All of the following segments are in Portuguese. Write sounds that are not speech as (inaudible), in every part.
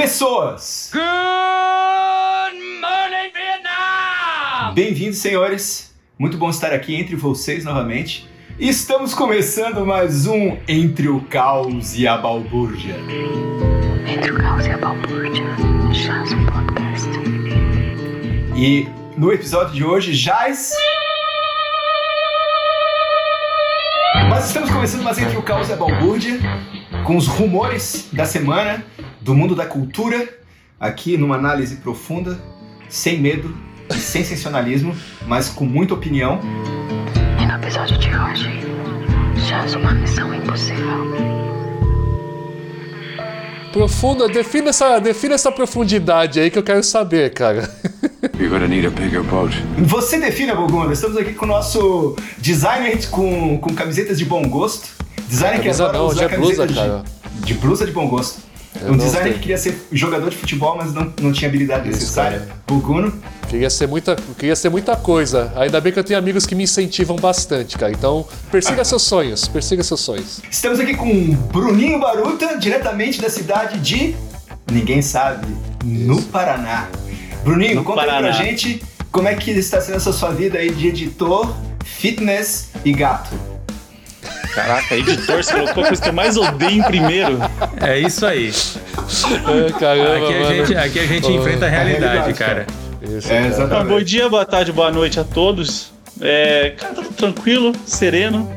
Pessoas! Good morning, Vietnam! Bem-vindos, senhores. Muito bom estar aqui entre vocês novamente. Estamos começando mais um Entre o Caos e a Balbúrdia. Entre o caos e a balbúrdia, um podcast. E no episódio de hoje, Jais. Nós estamos começando mais Entre o Caos e a Balbúrdia, com os rumores da semana, do mundo da cultura, aqui numa análise profunda, sem medo e sem sensacionalismo, mas com muita opinião. E no episódio de hoje, chás uma missão impossível. Profunda, defina essa, defina essa profundidade aí que eu quero saber, cara. You're gonna need a bigger boat. Você define, Bogunda. Estamos aqui com o nosso designer com, com camisetas de bom gosto. Designer que Camisa adora não, usar hoje é blusa, camisetas cara. de, de blusa de bom gosto. Eu um não designer tenho. que queria ser jogador de futebol, mas não, não tinha habilidade Isso, necessária. cara. Boguno. Queria ser, muita, queria ser muita coisa. Ainda bem que eu tenho amigos que me incentivam bastante, cara. Então, persiga seus sonhos, persiga seus sonhos. Estamos aqui com Bruninho Baruta, diretamente da cidade de. Ninguém sabe. No Paraná. Bruninho, No conta aí Paraná. pra gente como é que está sendo essa sua vida aí de editor, fitness e gato. Caraca, editor, você colocou a coisa que eu mais odeio em primeiro. É isso aí. É, caramba, Aqui a mano. gente, aqui a gente Oh, enfrenta a a realidade, realidade, cara. Isso, É, cara. exatamente. Ah, bom dia, boa tarde, boa noite a todos. É, cara, tá tudo tranquilo, sereno,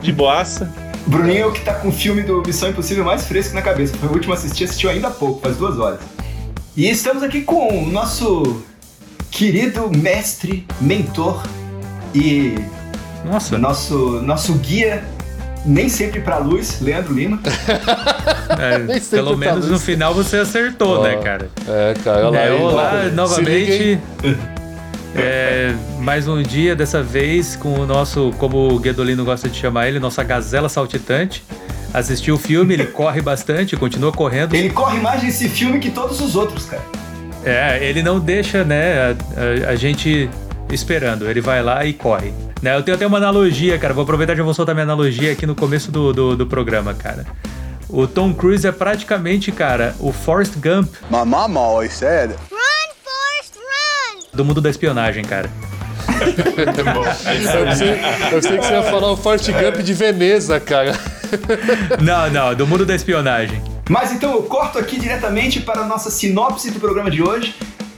de boaça. Bruninho é o que tá com o filme do Missão Impossível mais fresco na cabeça. Foi o último a assistir, assistiu ainda há pouco, faz duas horas. E estamos aqui com o nosso querido mestre, mentor e Nossa, nosso, nosso guia, nem sempre pra luz, Leandro Lima. (laughs) é, (laughs) pelo menos no final você acertou, Ó, né, cara? É, cara, olha lá. É, aí, olá, liga, novamente. (laughs) É, mais um dia, dessa vez, com o nosso, como o Guedolino gosta de chamar ele, nossa gazela saltitante. Assistiu o filme, ele corre bastante, continua correndo. Ele corre mais nesse filme que todos os outros, cara. É, ele não deixa, né, a, a- a gente esperando. Ele vai lá e corre. Né, eu tenho até uma analogia, cara. Vou aproveitar e já vou soltar minha analogia aqui no começo do, do, do programa, cara. O Tom Cruise é praticamente, cara, o Forrest Gump My mom always said, do mundo da espionagem, cara. Eu pensei, eu pensei que você ia falar o Forte Gump de Veneza, cara. Não, não, do mundo da espionagem. Mas então eu corto aqui diretamente para a nossa sinopse do programa de hoje.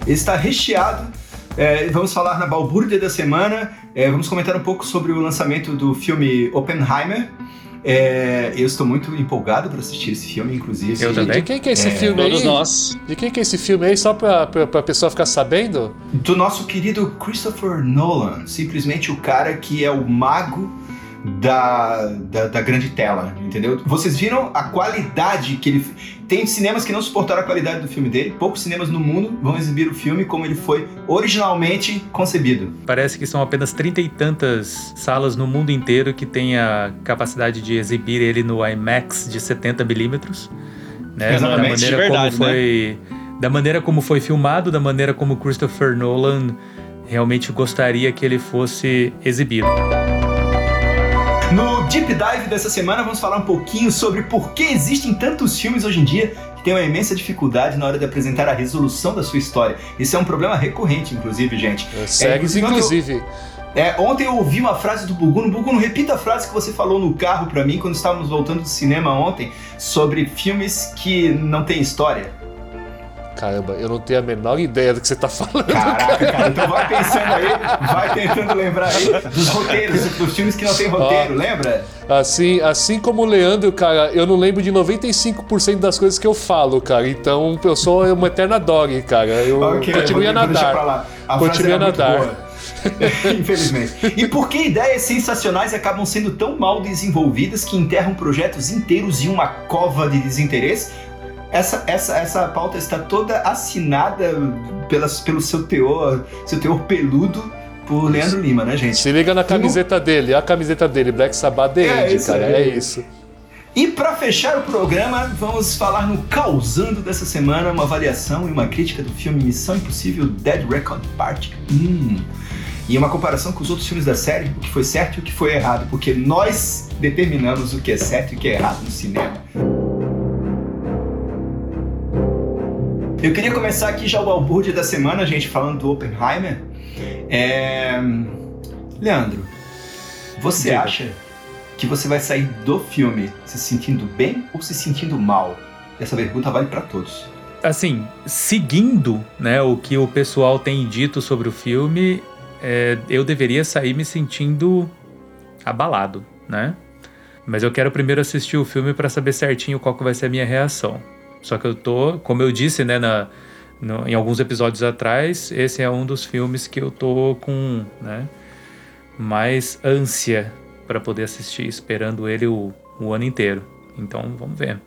Ele está recheado. É, vamos falar na balbúrdia da semana. É, vamos comentar um pouco sobre o lançamento do filme Oppenheimer. É, eu estou muito empolgado para assistir esse filme, inclusive. Eu também. De quem que é esse filme Todos aí? nós. De quem que é esse filme aí? Só pra, pra pessoa ficar sabendo? Do nosso querido Christopher Nolan. Simplesmente o cara que é o mago da, da, da grande tela, entendeu? Vocês viram a qualidade que ele. Tem cinemas que não suportaram a qualidade do filme dele. Poucos cinemas no mundo vão exibir o filme como ele foi originalmente concebido. Parece que são apenas trinta e tantas salas no mundo inteiro que têm a capacidade de exibir ele no IMAX de 70mm. Né? Exatamente, da maneira de verdade, como foi, Da maneira como foi filmado, da maneira como Christopher Nolan realmente gostaria que ele fosse exibido. Deep Dive dessa semana, vamos falar um pouquinho sobre por que existem tantos filmes hoje em dia que têm uma imensa dificuldade na hora de apresentar a resolução da sua história. Isso é um problema recorrente, inclusive, gente. Segue, inclusive, inclusive. É, ontem eu ouvi uma frase do Buguno. Buguno, repita a frase que você falou no carro pra mim quando estávamos voltando do cinema ontem sobre filmes que não têm história. Caramba, eu não tenho a menor ideia do que você tá falando. Caraca, cara, então vai pensando aí, vai tentando lembrar aí dos roteiros, dos filmes que não tem roteiro, lembra? Assim, assim como o Leandro, cara, eu não lembro de 95% das coisas que eu falo, cara. Então eu sou uma eterna dog, cara. Eu Ok, continuo a vou- nadar. lá. A era a nadar. (laughs) Infelizmente. E por que ideias sensacionais acabam sendo tão mal desenvolvidas que enterram projetos inteiros em uma cova de desinteresse? Essa, essa, essa pauta está toda assinada pelas, pelo seu teor, seu teor peludo por Leandro Lima, né, gente? Se liga na camiseta dele, a camiseta dele, Black Sabbath The É End, isso cara. aí. É isso. E para fechar o programa, vamos falar no Causando dessa semana, uma avaliação e uma crítica do filme Missão Impossível Dead Recon Part 1. E uma comparação com os outros filmes da série, o que foi certo e o que foi errado, porque nós determinamos o que é certo e o que é errado no cinema. Eu queria começar aqui já o balbúrdia da semana, gente, falando do Oppenheimer. É... Leandro, você Diga. acha que você vai sair do filme se sentindo bem ou se sentindo mal? Essa pergunta vale pra todos. Assim, seguindo né, o que o pessoal tem dito sobre o filme, é, eu deveria sair me sentindo abalado, né? Mas eu quero primeiro assistir o filme pra saber certinho qual que vai ser a minha reação. Só que eu tô, como eu disse, né, na, no- em alguns episódios atrás, esse é um dos filmes que eu tô com, né, mais ânsia pra poder assistir, esperando ele o, o ano inteiro. Então, vamos ver.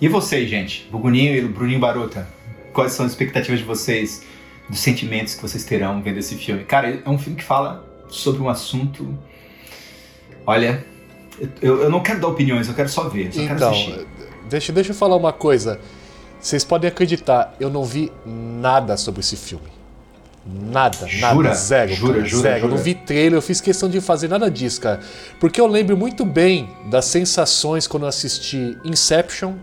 E vocês, gente? Buguninho e Bruninho Barota, quais são as expectativas de vocês, dos sentimentos que vocês terão vendo esse filme? Cara, é um filme que fala sobre um assunto. Olha, eu, eu não quero dar opiniões, eu quero só ver, eu só quero Então, assistir. Deixa, deixa eu falar uma coisa. Vocês podem acreditar, eu não vi nada sobre esse filme. Nada, Jura? nada, zero, Jura, cara, jura, zero. Eu jura? não vi trailer, eu fiz questão de fazer nada disso, cara. Porque eu lembro muito bem das sensações quando eu assisti Inception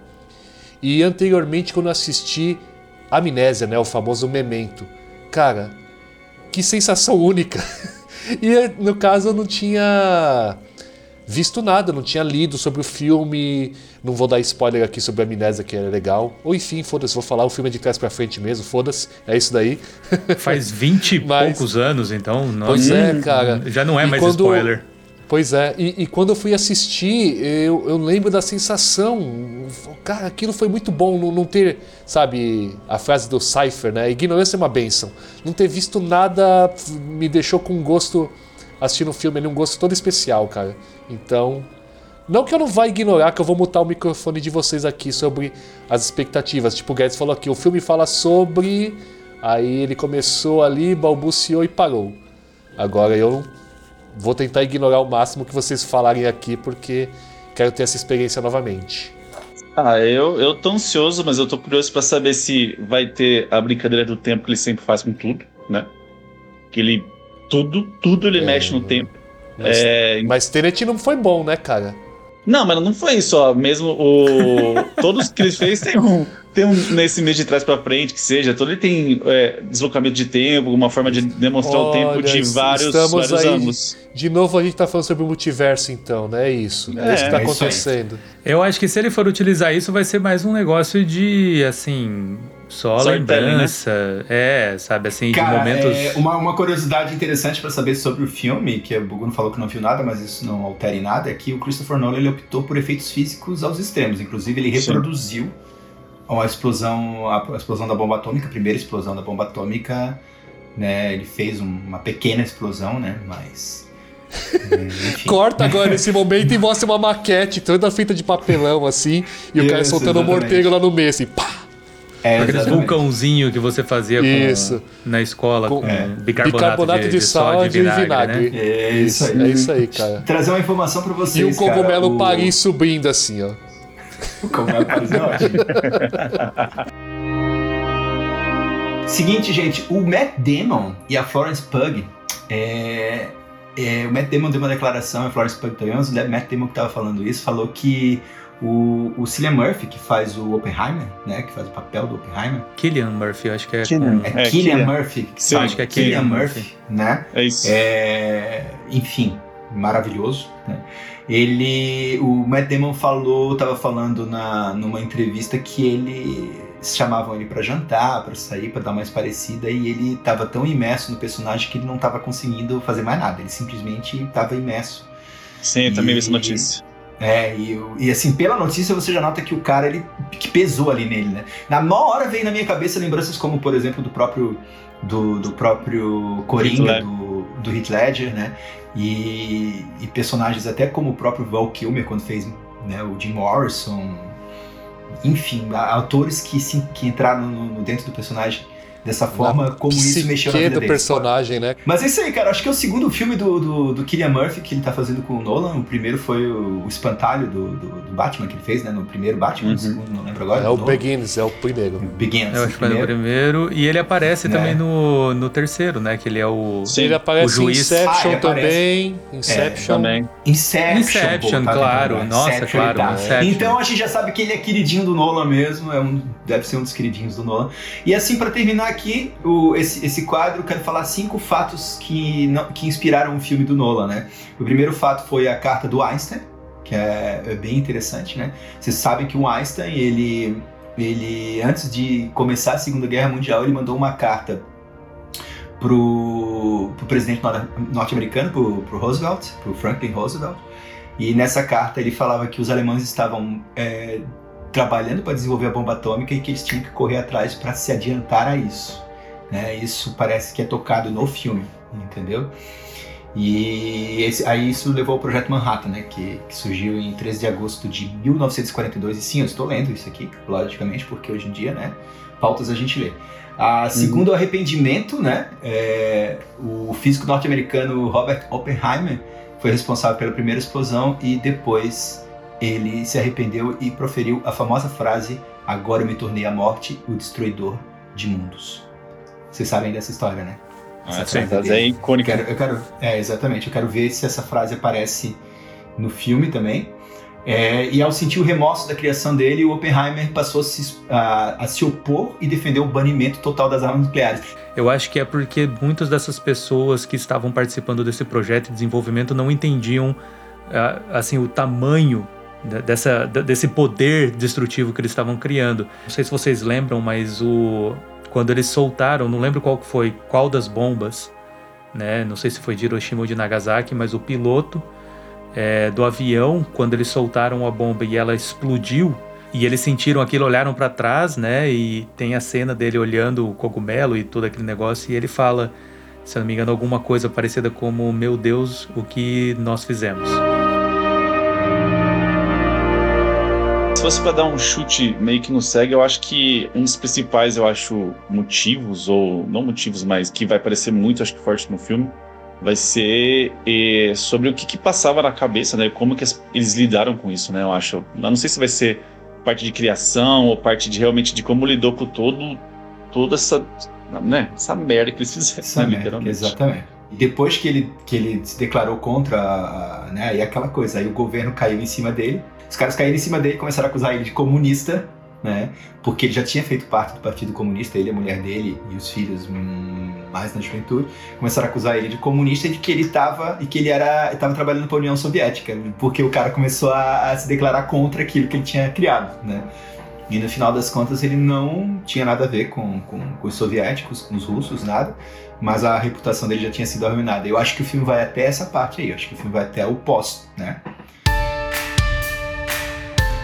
e anteriormente quando eu assisti Amnésia, né, o famoso Memento. Cara, que sensação (laughs) única. e no caso eu não tinha visto nada, não tinha lido sobre o filme, não vou dar spoiler aqui sobre a Amnésia que era legal. Ou enfim, foda-se, vou falar o filme é de trás pra frente mesmo, foda-se, é isso daí. (laughs) Faz 20 e (laughs) Mas- poucos anos, então. Não, Pois é, cara. Já não é E mais quando- spoiler. Pois é, e, e quando eu fui assistir, eu, eu lembro da sensação. Cara, aquilo foi muito bom não, não ter, sabe, a frase do Cypher, né? Ignorância é uma benção. Não ter visto nada me deixou com um gosto, assistindo o filme ali, um gosto todo especial, cara. Então, não que eu não vá ignorar, que eu vou mutar o microfone de vocês aqui sobre as expectativas. Tipo, o Guedes falou aqui, o filme fala sobre. Aí ele começou ali, balbuciou e parou. Agora eu vou tentar ignorar o máximo que vocês falarem aqui, porque quero ter essa experiência novamente. Ah, eu, eu tô ansioso, mas eu tô curioso pra saber se vai ter a brincadeira do tempo que ele sempre faz com tudo, né? Que ele. Tudo, tudo ele É. mexe no tempo. Mas, É, mas Tenet não foi bom, né, cara? Não, mas não foi isso, ó. Mesmo o. (laughs) Todos que ele fez tem um. Tem um nesse mês de trás pra frente, que seja. Todo ele tem é, deslocamento de tempo, uma forma de demonstrar o tempo Olha, de vários, estamos vários aí. ângulos. De novo a gente tá falando sobre o multiverso, então, né? É isso. É, É, isso que tá é acontecendo. Eu acho que se ele for utilizar isso, vai ser mais um negócio de, assim, só Storytelling, lembrança. É, sabe, assim, de Cara, momentos. é, uma, uma curiosidade interessante pra saber sobre o filme, que o Buguno falou que não viu nada, mas isso não altera em nada, é que o Christopher Nolan ele optou por efeitos físicos aos extremos. Inclusive, ele Sim. reproduziu a explosão, a, a explosão da bomba atômica, a primeira explosão da bomba atômica, né? Ele fez um- uma pequena explosão, né? Mas. é, (laughs) enfim. Corta agora nesse momento e mostra uma maquete toda feita de papelão, assim, e o cara Isso, soltando um exatamente. morteiro lá no meio, assim, pá! É, Aqueles exatamente. vulcãozinho que você fazia com- Isso. na escola Com- com, É. bicarbonato, Bicarbonato de, de, de sal e de vinagre. vinagre, né? É isso aí. É isso aí, cara. Trazer uma informação pra vocês. E um cara, cogumelo o- Paris subindo assim, ó. (laughs) O cogumelo Paris é ótimo. (laughs) Seguinte, gente, o Matt Damon e a Florence Pugh, é, é, o Matt Damon deu uma declaração, a Florence Pugh também, mas o Matt Damon que tava falando isso, falou que o, o Cillian Murphy, que faz o Oppenheimer, né, que faz o papel do Oppenheimer, Killian Murphy, acho que é. Killian. é, É, Cillian Cillian. Murphy, que Sim, faz- acho que é Cillian Cillian Murphy, né, É isso. é, enfim, maravilhoso. Né? Ele, o Matt Damon falou, tava falando na, numa entrevista que ele chamavam ele pra jantar, pra sair, pra dar mais parecida, e ele tava tão imerso no personagem que ele não tava conseguindo fazer mais nada. Ele simplesmente tava imerso. Sim, eu também vi essa notícia. É, e, e assim, pela notícia você já nota que o cara, ele que pesou ali nele, né? Na maior hora veio na minha cabeça lembranças como, por exemplo, do próprio do, do próprio Coringa, do, do Heath Ledger, né? E, e personagens até como o próprio Val Kilmer, quando fez né, o Jim Morrison. Enfim, a- atores que, se, que entraram no, no dentro do personagem dessa forma, como isso mexeu na vida do deles. personagem, né? Mas é isso aí, cara. Acho que é o segundo filme do, do, do Killian Murphy que ele tá fazendo com o Nolan. O primeiro foi o, o Espantalho do, do, do Batman que ele fez, né? No primeiro Batman, Uhum. no segundo, não lembro agora. É o do Begins, é o primeiro. Nolan. Begins. Eu acho que foi no primeiro. primeiro. E ele aparece É. também no, no terceiro, né? Que ele é o. Sim, Ele aparece o juiz- Inception Ah, ele aparece. também. Inception. Também. Inception. Inception, pô, tá claro. lembrando, Nossa, Inception claro, tá. Inception. Então a gente já sabe que ele é queridinho do Nolan mesmo. É um deve ser um dos queridinhos do Nolan. E assim, para terminar aqui o, esse, esse quadro, quero falar cinco fatos que, não, que inspiraram o filme do Nolan, né? O primeiro fato foi a carta do Einstein, que é, é bem interessante, né? Vocês sabem que o Einstein, ele, ele antes de começar a Segunda Guerra Mundial, ele mandou uma carta pro, pro presidente norte-americano, pro, pro Roosevelt, pro Franklin Roosevelt, e nessa carta ele falava que os alemães estavam é, trabalhando para desenvolver a bomba atômica e que eles tinham que correr atrás para se adiantar a isso. Né? Isso parece que é tocado no filme, entendeu? E esse, aí isso levou ao Projeto Manhattan, né, que, que, surgiu em 13 de agosto de 1942. E sim, eu estou lendo isso aqui, logicamente, porque hoje em dia, né, pautas a gente lê. A, uhum. segundo o arrependimento, né, é, o físico norte-americano Robert Oppenheimer foi responsável pela primeira explosão e depois ele se arrependeu e proferiu a famosa frase: Agora eu me tornei a morte, o destruidor de mundos. Vocês sabem dessa história, né? Ah, essa frase é icônica. Eu quero, eu quero, é, exatamente. Eu quero ver se essa frase aparece no filme também. É, e ao sentir o remorso da criação dele, o Oppenheimer passou a se, a, a se opor e defender o banimento total das armas nucleares. Eu acho que é porque muitas dessas pessoas que estavam participando desse projeto de desenvolvimento não entendiam assim o tamanho dessa, desse poder destrutivo que eles estavam criando. Não sei se vocês lembram, mas o quando eles soltaram, não lembro qual foi, qual das bombas, né? Não sei se foi de Hiroshima ou de Nagasaki, mas o piloto é, do avião, quando eles soltaram a bomba e ela explodiu, e eles sentiram aquilo, olharam para trás, né? E tem a cena dele olhando o cogumelo e todo aquele negócio, e ele fala, se eu não me engano, alguma coisa parecida como: Meu Deus, o que nós fizemos. Se fosse para dar um chute meio que no segue, eu acho que um dos principais, eu acho, motivos, ou não motivos, mas que vai aparecer muito, acho que forte no filme, vai ser eh, sobre o que, que, passava na cabeça, né? Como que eles lidaram com isso, né? Eu acho. Eu não sei se vai ser parte de criação ou parte de realmente de como lidou com todo, toda essa, né? Essa merda que eles fizeram, né? literalmente. Exatamente. E depois que ele, que ele se declarou contra, né? E aquela coisa, aí o governo caiu em cima dele os caras caíram em cima dele e começaram a acusar ele de comunista, né? Porque ele já tinha feito parte do Partido Comunista, ele, a mulher dele e os filhos hum, mais na juventude, começaram a acusar ele de comunista e de que ele estava e que ele era estava trabalhando para a União Soviética, porque o cara começou a, a, se declarar contra aquilo que ele tinha criado, né? E no final das contas ele não tinha nada a ver com, com, com os soviéticos, com os russos, nada, mas a reputação dele já tinha sido arruinada. Eu acho que o filme vai até essa parte aí, eu acho que o filme vai até o pós, né?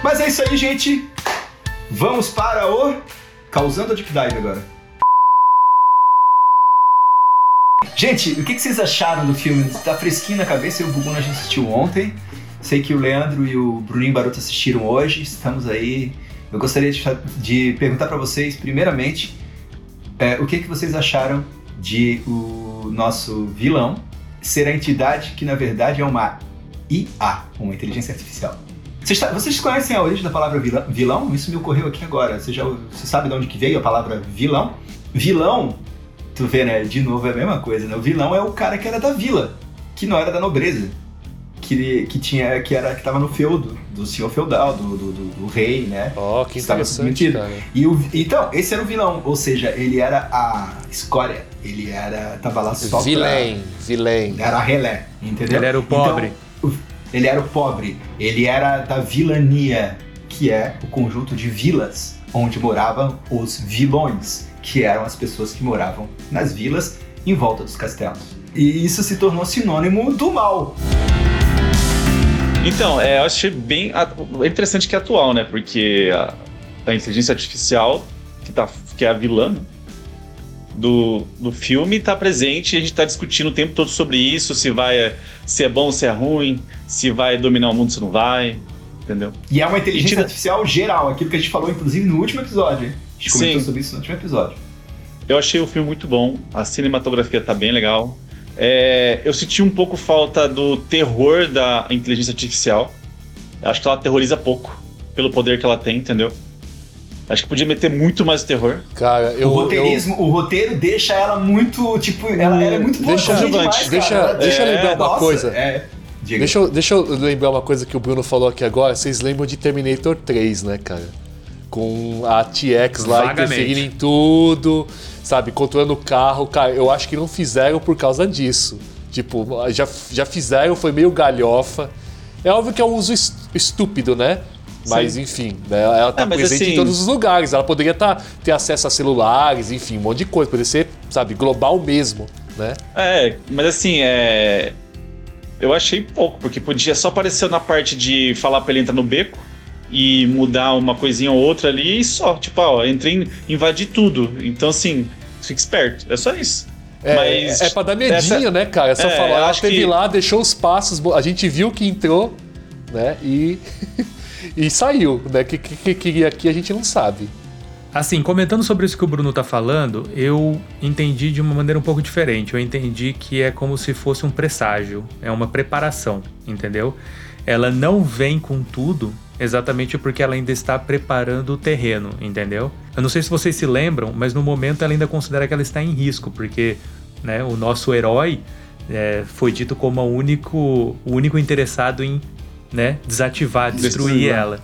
Mas é isso aí, gente. Vamos para o Causando a Deep Dive agora. Gente, o que vocês acharam do filme? Tá fresquinho na cabeça, eu e o Bubu a gente assistiu ontem. Sei que o Leandro e o Bruninho Baruto assistiram hoje. Estamos aí. Eu gostaria de, de perguntar para vocês, primeiramente, é, o que, que vocês acharam de o nosso vilão ser a entidade que na verdade é uma IA, uma inteligência artificial. Vocês, vocês, conhecem a origem da palavra vilão? Isso me ocorreu aqui agora. Você, já, você sabe de onde que veio a palavra vilão? Vilão, tu vê, né? De novo é a mesma coisa, né? O vilão é o cara que era da vila, que não era da nobreza. Que, que tinha que era que estava no feudo do senhor feudal do, do, do, do rei né? Oh, que estava submetido. e o, então esse era o vilão ou seja ele era a escória ele era tava lá só vilém pra, vilém era relé entendeu? Ele era o pobre. então, ele era o pobre, ele era da vilania, que é o conjunto de vilas onde moravam os vilões, que eram as pessoas que moravam nas vilas em volta dos castelos. E isso se tornou sinônimo do mal. Então, é, eu achei bem é interessante que é atual, né? Porque a, a inteligência artificial, que, tá, que é a vilã, né? do, do filme está presente e a gente está discutindo o tempo todo sobre isso, se vai se é bom, se é ruim, se vai dominar o mundo, se não vai, entendeu? E é uma inteligência artificial geral, aquilo que a gente falou inclusive no último episódio. A gente comentou Sim. sobre isso no último episódio. Eu achei o filme muito bom, a cinematografia tá bem legal. É, eu senti um pouco falta do terror da inteligência artificial. Acho que ela aterroriza pouco pelo poder que ela tem, entendeu? Acho que podia meter muito mais terror. Cara, eu. O roteirismo, eu... o roteiro deixa ela muito, tipo, ela, ela é muito deixa, demais, deixa, deixa eu lembrar uma nossa, coisa. É. Deixa eu, deixa eu lembrar uma coisa que o Bruno falou aqui agora. Vocês lembram de Terminator 3, né, cara? Com a TX lá Vagamente. interferindo em tudo, sabe? Controlando o carro. Cara, eu acho que não fizeram por causa disso. Tipo, já, já fizeram, foi meio galhofa. É óbvio que é um uso es- estúpido, né? Mas enfim, né? ela tá É, presente em assim- todos os lugares. Ela poderia tá, ter acesso a celulares, enfim, um monte de coisa. Poderia ser, sabe, global mesmo, né? É, mas assim, é. Eu achei pouco, porque podia só aparecer na parte de falar pra ele entrar no beco e mudar uma coisinha ou outra ali e só. Tipo, ó, entrei, invadi tudo. Então, assim, fica esperto. É só isso. É, Mas é pra dar medinho, essa- né, cara? É só É, falar, ela acho teve que- lá, deixou os passos, a gente viu que entrou, né? E, (laughs) e saiu, né? O que, que, que aqui a gente não sabe. Assim, comentando sobre isso que o Bruno tá falando, eu entendi de uma maneira um pouco diferente. Eu entendi que é como se fosse um presságio, é uma preparação, entendeu? Ela não vem com tudo exatamente porque ela ainda está preparando o terreno, entendeu? Eu não sei se vocês se lembram, mas no momento ela ainda considera que ela está em risco, porque né, o nosso herói é, foi dito como o único, o único interessado em né, desativar, destruir Destruir. ela.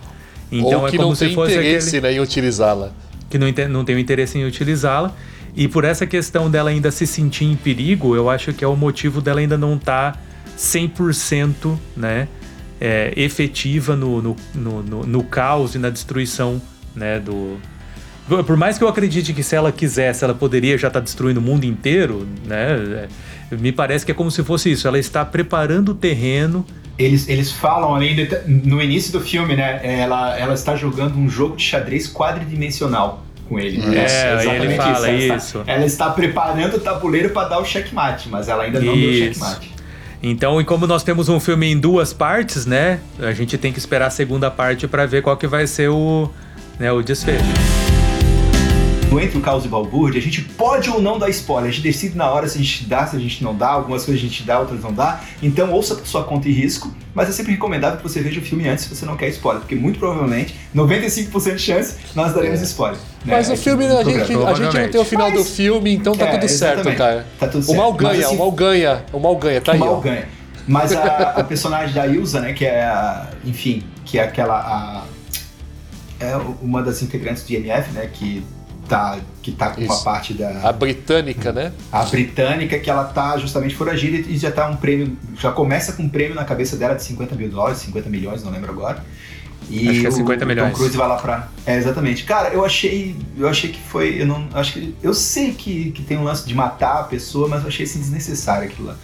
Então Ou é que como não se tem fosse interesse aquele né, em utilizá-la. que não, não tem o interesse em utilizá-la. E por essa questão dela ainda se sentir em perigo, eu acho que é o motivo dela ainda não estar 100% né, é, efetiva no, no, no, no- no caos e na destruição né, do. Por mais que eu acredite que se ela quisesse, ela poderia já estar destruindo o mundo inteiro, né? é, Me parece que é como se fosse isso. Ela está preparando o terreno Eles, eles falam de, no início do filme, né? Ela, ela está jogando um jogo de xadrez quadridimensional com ele. É, Exatamente aí ele fala Ela está- isso. Ela está preparando o tabuleiro para dar o checkmate, mas ela ainda não deu o Isso. checkmate. Então, e como nós temos um filme em duas partes, né? A gente tem que esperar a segunda parte pra ver qual que vai ser o, né, o desfecho. No Entre o Caos e Balbúrdia, a gente pode ou não dar spoiler. A gente decide na hora se a gente dá, se a gente não dá. Algumas coisas a gente dá, outras não dá. Então ouça por sua conta e risco. Mas é sempre recomendável que você veja o filme antes se você não quer spoiler. Porque muito provavelmente, 95% de chance, nós daremos spoiler. né, Mas o filme, a gente, a gente não tem o final do Mas- filme, então tá É, tudo certo, exatamente. cara. Tá tudo O certo. mal Mas, ganha, assim, o mal ganha, o mal ganha, tá o aí, mal ó. ganha. Mas a, (laughs) a personagem da Ilza, né, que é a, enfim, que é aquela a, é uma das integrantes do IMF, né, que tá que tá com uma Isso. parte da A britânica, né? a britânica que ela tá justamente foragida e já tá um prêmio, já começa com um prêmio na cabeça dela de 50 mil dólares, 50 milhões, não lembro agora. E Acho que é o- 50 o milhões. Tom Cruise vai lá pra. É, exatamente. Cara, eu achei. Eu achei que foi. Eu não. Acho que. Eu sei que, que tem um lance de matar a pessoa, mas eu achei assim desnecessário aquilo lá.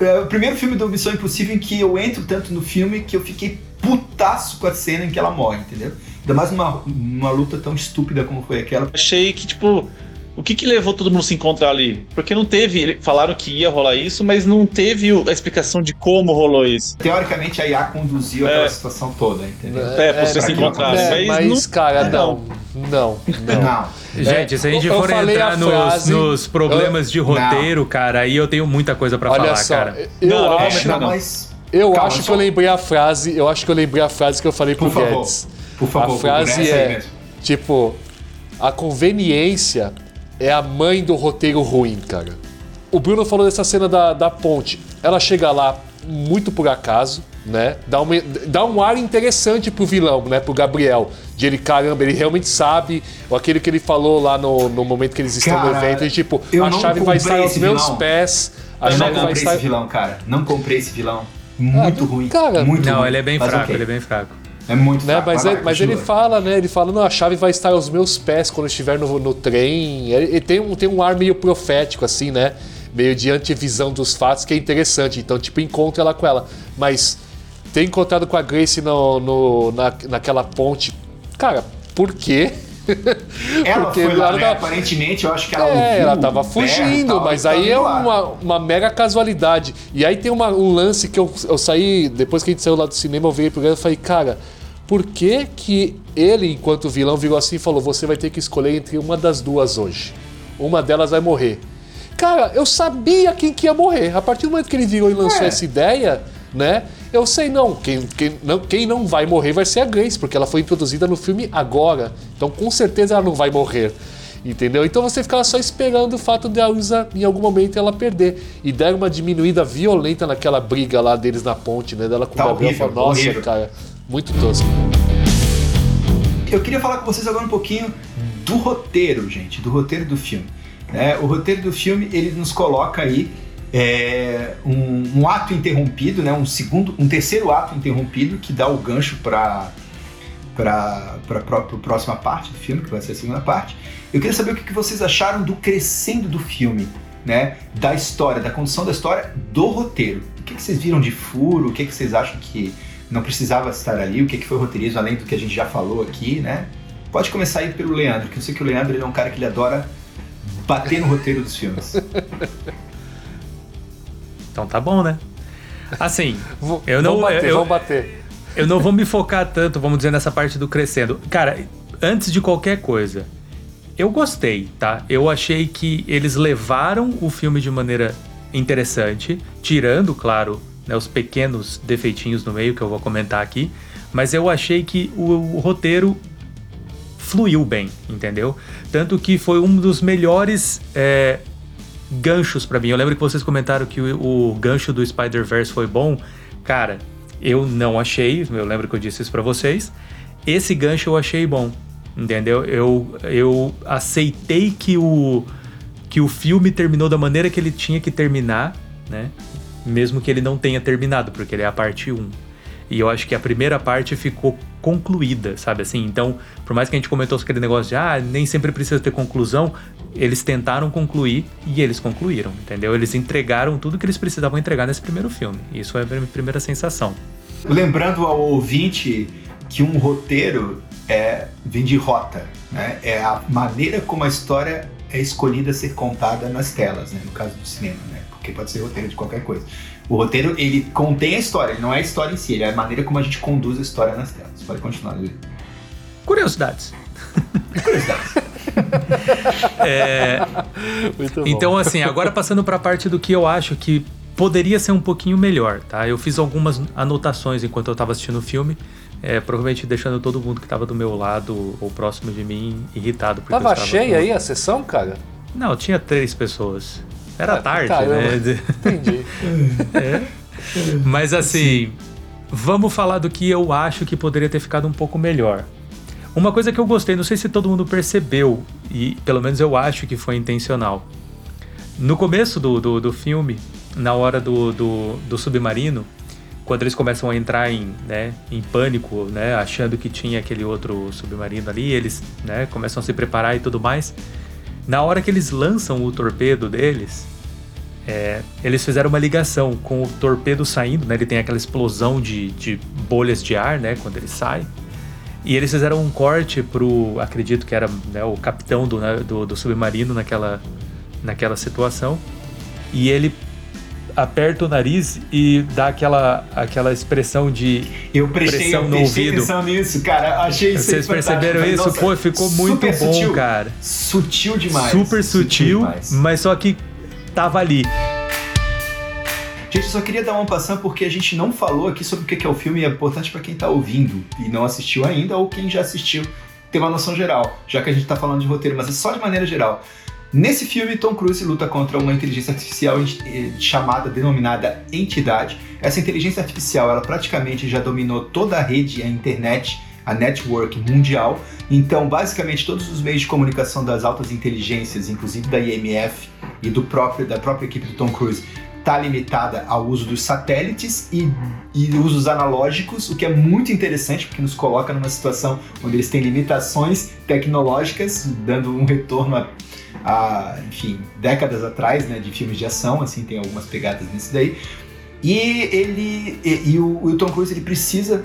É o primeiro filme do Missão Impossível em que eu entro tanto no filme que eu fiquei putaço com a cena em que ela morre, entendeu? Ainda mais numa, numa luta tão estúpida como foi aquela. Achei que, tipo, o que que levou todo mundo a se encontrar ali? Porque não teve, falaram que ia rolar isso, mas não teve a explicação de como rolou isso. Teoricamente a IA conduziu É. aquela situação toda, entendeu? É, pra vocês se pra encontrarem. É, mas mas, não- cara, não. não. Não, não. Não. Gente, se a gente eu for entrar nos, frase- nos problemas de roteiro, cara, aí eu tenho muita coisa pra Olha falar, só, cara. eu Não, não, acho, não, não. mas. eu Calma, acho que só- eu lembrei a frase, eu acho que eu lembrei a frase que eu falei pro Por favor. Guedes. Por favor, a frase é tipo, a conveniência é a mãe do roteiro ruim, cara. O Bruno falou dessa cena da, da ponte. Ela chega lá muito por acaso, né? Dá, uma, dá um ar interessante pro vilão, né? Pro Gabriel. De ele, caramba, ele realmente sabe. Ou aquele que ele falou lá no, no momento que eles estão no Cara, evento. E, tipo, a não chave vai estar aos meus vilão. pés. A Eu não chave vai comprei estar. esse vilão, cara. Não comprei esse vilão. Muito Ah, ruim. cara, muito Não, ruim. ele é bem Mas fraco, ok. ele é bem fraco. É muito Né? Mas, lá, mas ele fala, né? Ele fala, não, a chave vai estar aos meus pés quando eu estiver no, no trem. Ele, ele tem, um, tem um ar meio profético, assim, né? Meio de antevisão dos fatos, que é interessante. Então, tipo, encontra ela com ela. Mas ter encontrado com a Grace no, no- na, naquela ponte. Cara, por quê? (laughs) Ela Porque foi lá, né? tá- Aparentemente, eu acho que ela É, ela tava fugindo, tal, mas tava aí é uma, uma mega casualidade. E aí tem uma- um lance que eu, eu saí, depois que a gente saiu lá do cinema, eu virei pro Guilherme e falei, cara, por que que ele, enquanto vilão, virou assim e falou, você vai ter que escolher entre uma das duas hoje. Uma delas vai morrer. Cara, eu sabia quem que ia morrer. A partir do momento que ele virou e lançou É. essa ideia, né? Eu sei, não quem, quem não. quem não vai morrer vai ser a Grace, porque ela foi introduzida no filme agora. Então, com certeza, ela não vai morrer. Entendeu? Então você ficava só esperando o fato de a Ilza, em algum momento, ela perder. E deram uma diminuída violenta naquela briga lá deles na ponte, né? Dela com Tá o Gabriel. horrível, Falou, Nossa, horrível. cara, muito tosco. eu queria falar com vocês agora um pouquinho do roteiro, gente, do roteiro do filme. né? o roteiro do filme ele nos coloca aí é, um, um ato interrompido, né? um segundo, um terceiro ato interrompido que dá o gancho para para a próxima parte do filme, que vai ser a segunda parte. Eu queria saber o que que vocês acharam do crescendo do filme, né? Da história, da condução da história, do roteiro. O que, que vocês viram de furo? O que, que vocês acham que não precisava estar ali? O que, que foi roteirismo, além do que a gente já falou aqui, né? Pode começar aí pelo Leandro, que eu sei que o Leandro ele é um cara que ele adora bater no roteiro dos filmes. (laughs) Então tá bom, né? Assim, Vou- eu não. vamos bater, eu, bater. eu não vou me focar tanto, vamos dizer, nessa parte do crescendo. Cara, antes de qualquer coisa, eu gostei, tá? Eu achei que eles levaram o filme de maneira interessante, tirando, claro, né, os pequenos defeitinhos no meio que eu vou comentar aqui, mas eu achei que o, o roteiro fluiu bem, entendeu? Tanto que foi um dos melhores é, ganchos pra mim. Eu lembro que vocês comentaram que o, o gancho do Spider-Verse foi bom. Cara, eu não achei, eu lembro que eu disse isso pra vocês. Esse gancho eu achei bom, entendeu? Eu, eu aceitei que o, que o filme terminou da maneira que ele tinha que terminar, né? Mesmo que ele não tenha terminado, porque ele é a parte 1. E eu acho que a primeira parte ficou concluída, sabe assim? Então, por mais que a gente comentou aquele negócio de ah, nem sempre precisa ter conclusão, eles tentaram concluir e eles concluíram, entendeu? Eles entregaram tudo que eles precisavam entregar nesse primeiro filme. Isso é a minha primeira sensação. Lembrando ao ouvinte que um roteiro é, vem de rota, né? É a maneira como a história é escolhida a ser contada nas telas, né? No caso do cinema? Porque pode ser roteiro de qualquer coisa. O roteiro, ele contém a história, ele não é a história em si, ele é a maneira como a gente conduz a história nas telas. Pode continuar, Luiz. Curiosidades. (laughs) Curiosidade. É, Muito bom. Então, assim, agora passando para a parte do que eu acho que poderia ser um pouquinho melhor, tá? Eu fiz algumas anotações enquanto eu tava assistindo o filme, é, provavelmente deixando todo mundo que tava do meu lado ou próximo de mim irritado. Tava estava cheia com- aí a sessão, cara? Não, tinha três pessoas. Era Ah, tarde, caramba. né? Entendi. (laughs) Mas assim, vamos falar do que eu acho que poderia ter ficado um pouco melhor. Uma coisa que eu gostei, não sei se todo mundo percebeu, e pelo menos eu acho que foi intencional. No começo do, do, do filme, na hora do, do, do submarino, quando eles começam a entrar em, né, em pânico, né, achando que tinha aquele outro submarino ali, eles né, começam a se preparar e tudo mais. Na hora que eles lançam o torpedo deles, é, eles fizeram uma ligação com o torpedo saindo, né? Ele tem aquela explosão de, de bolhas de ar, né? Quando ele sai. E eles fizeram um corte pro, acredito que era né, o capitão do, né, do, do submarino naquela, naquela situação. E ele aperta o nariz e dá aquela, aquela expressão de Eu prestei, Pressão eu no ouvido. atenção nisso, cara. Achei isso Vocês perceberam isso? nossa, Pô, ficou muito bom, sutil. cara. Sutil demais. super sutil, demais. mas só que tava ali. Gente, eu só queria dar uma passão porque a gente não falou aqui sobre o que que é o filme e é importante pra quem tá ouvindo e não assistiu ainda ou quem já assistiu ter uma noção geral, já que a gente tá falando de roteiro, mas é só de maneira geral. Nesse filme, Tom Cruise luta contra uma inteligência artificial eh, chamada, denominada Entidade. Essa inteligência artificial, ela praticamente já dominou toda a rede, a internet, a network mundial. Então, basicamente, todos os meios de comunicação das altas inteligências, inclusive da IMF e do próprio, da própria equipe do Tom Cruise, está limitada ao uso dos satélites e, e usos analógicos, o que é muito interessante porque nos coloca numa situação onde eles têm limitações tecnológicas, dando um retorno a, a, enfim, décadas atrás, né, de filmes de ação, assim, tem algumas pegadas nisso daí. E ele e, e o, o Tom Cruise ele precisa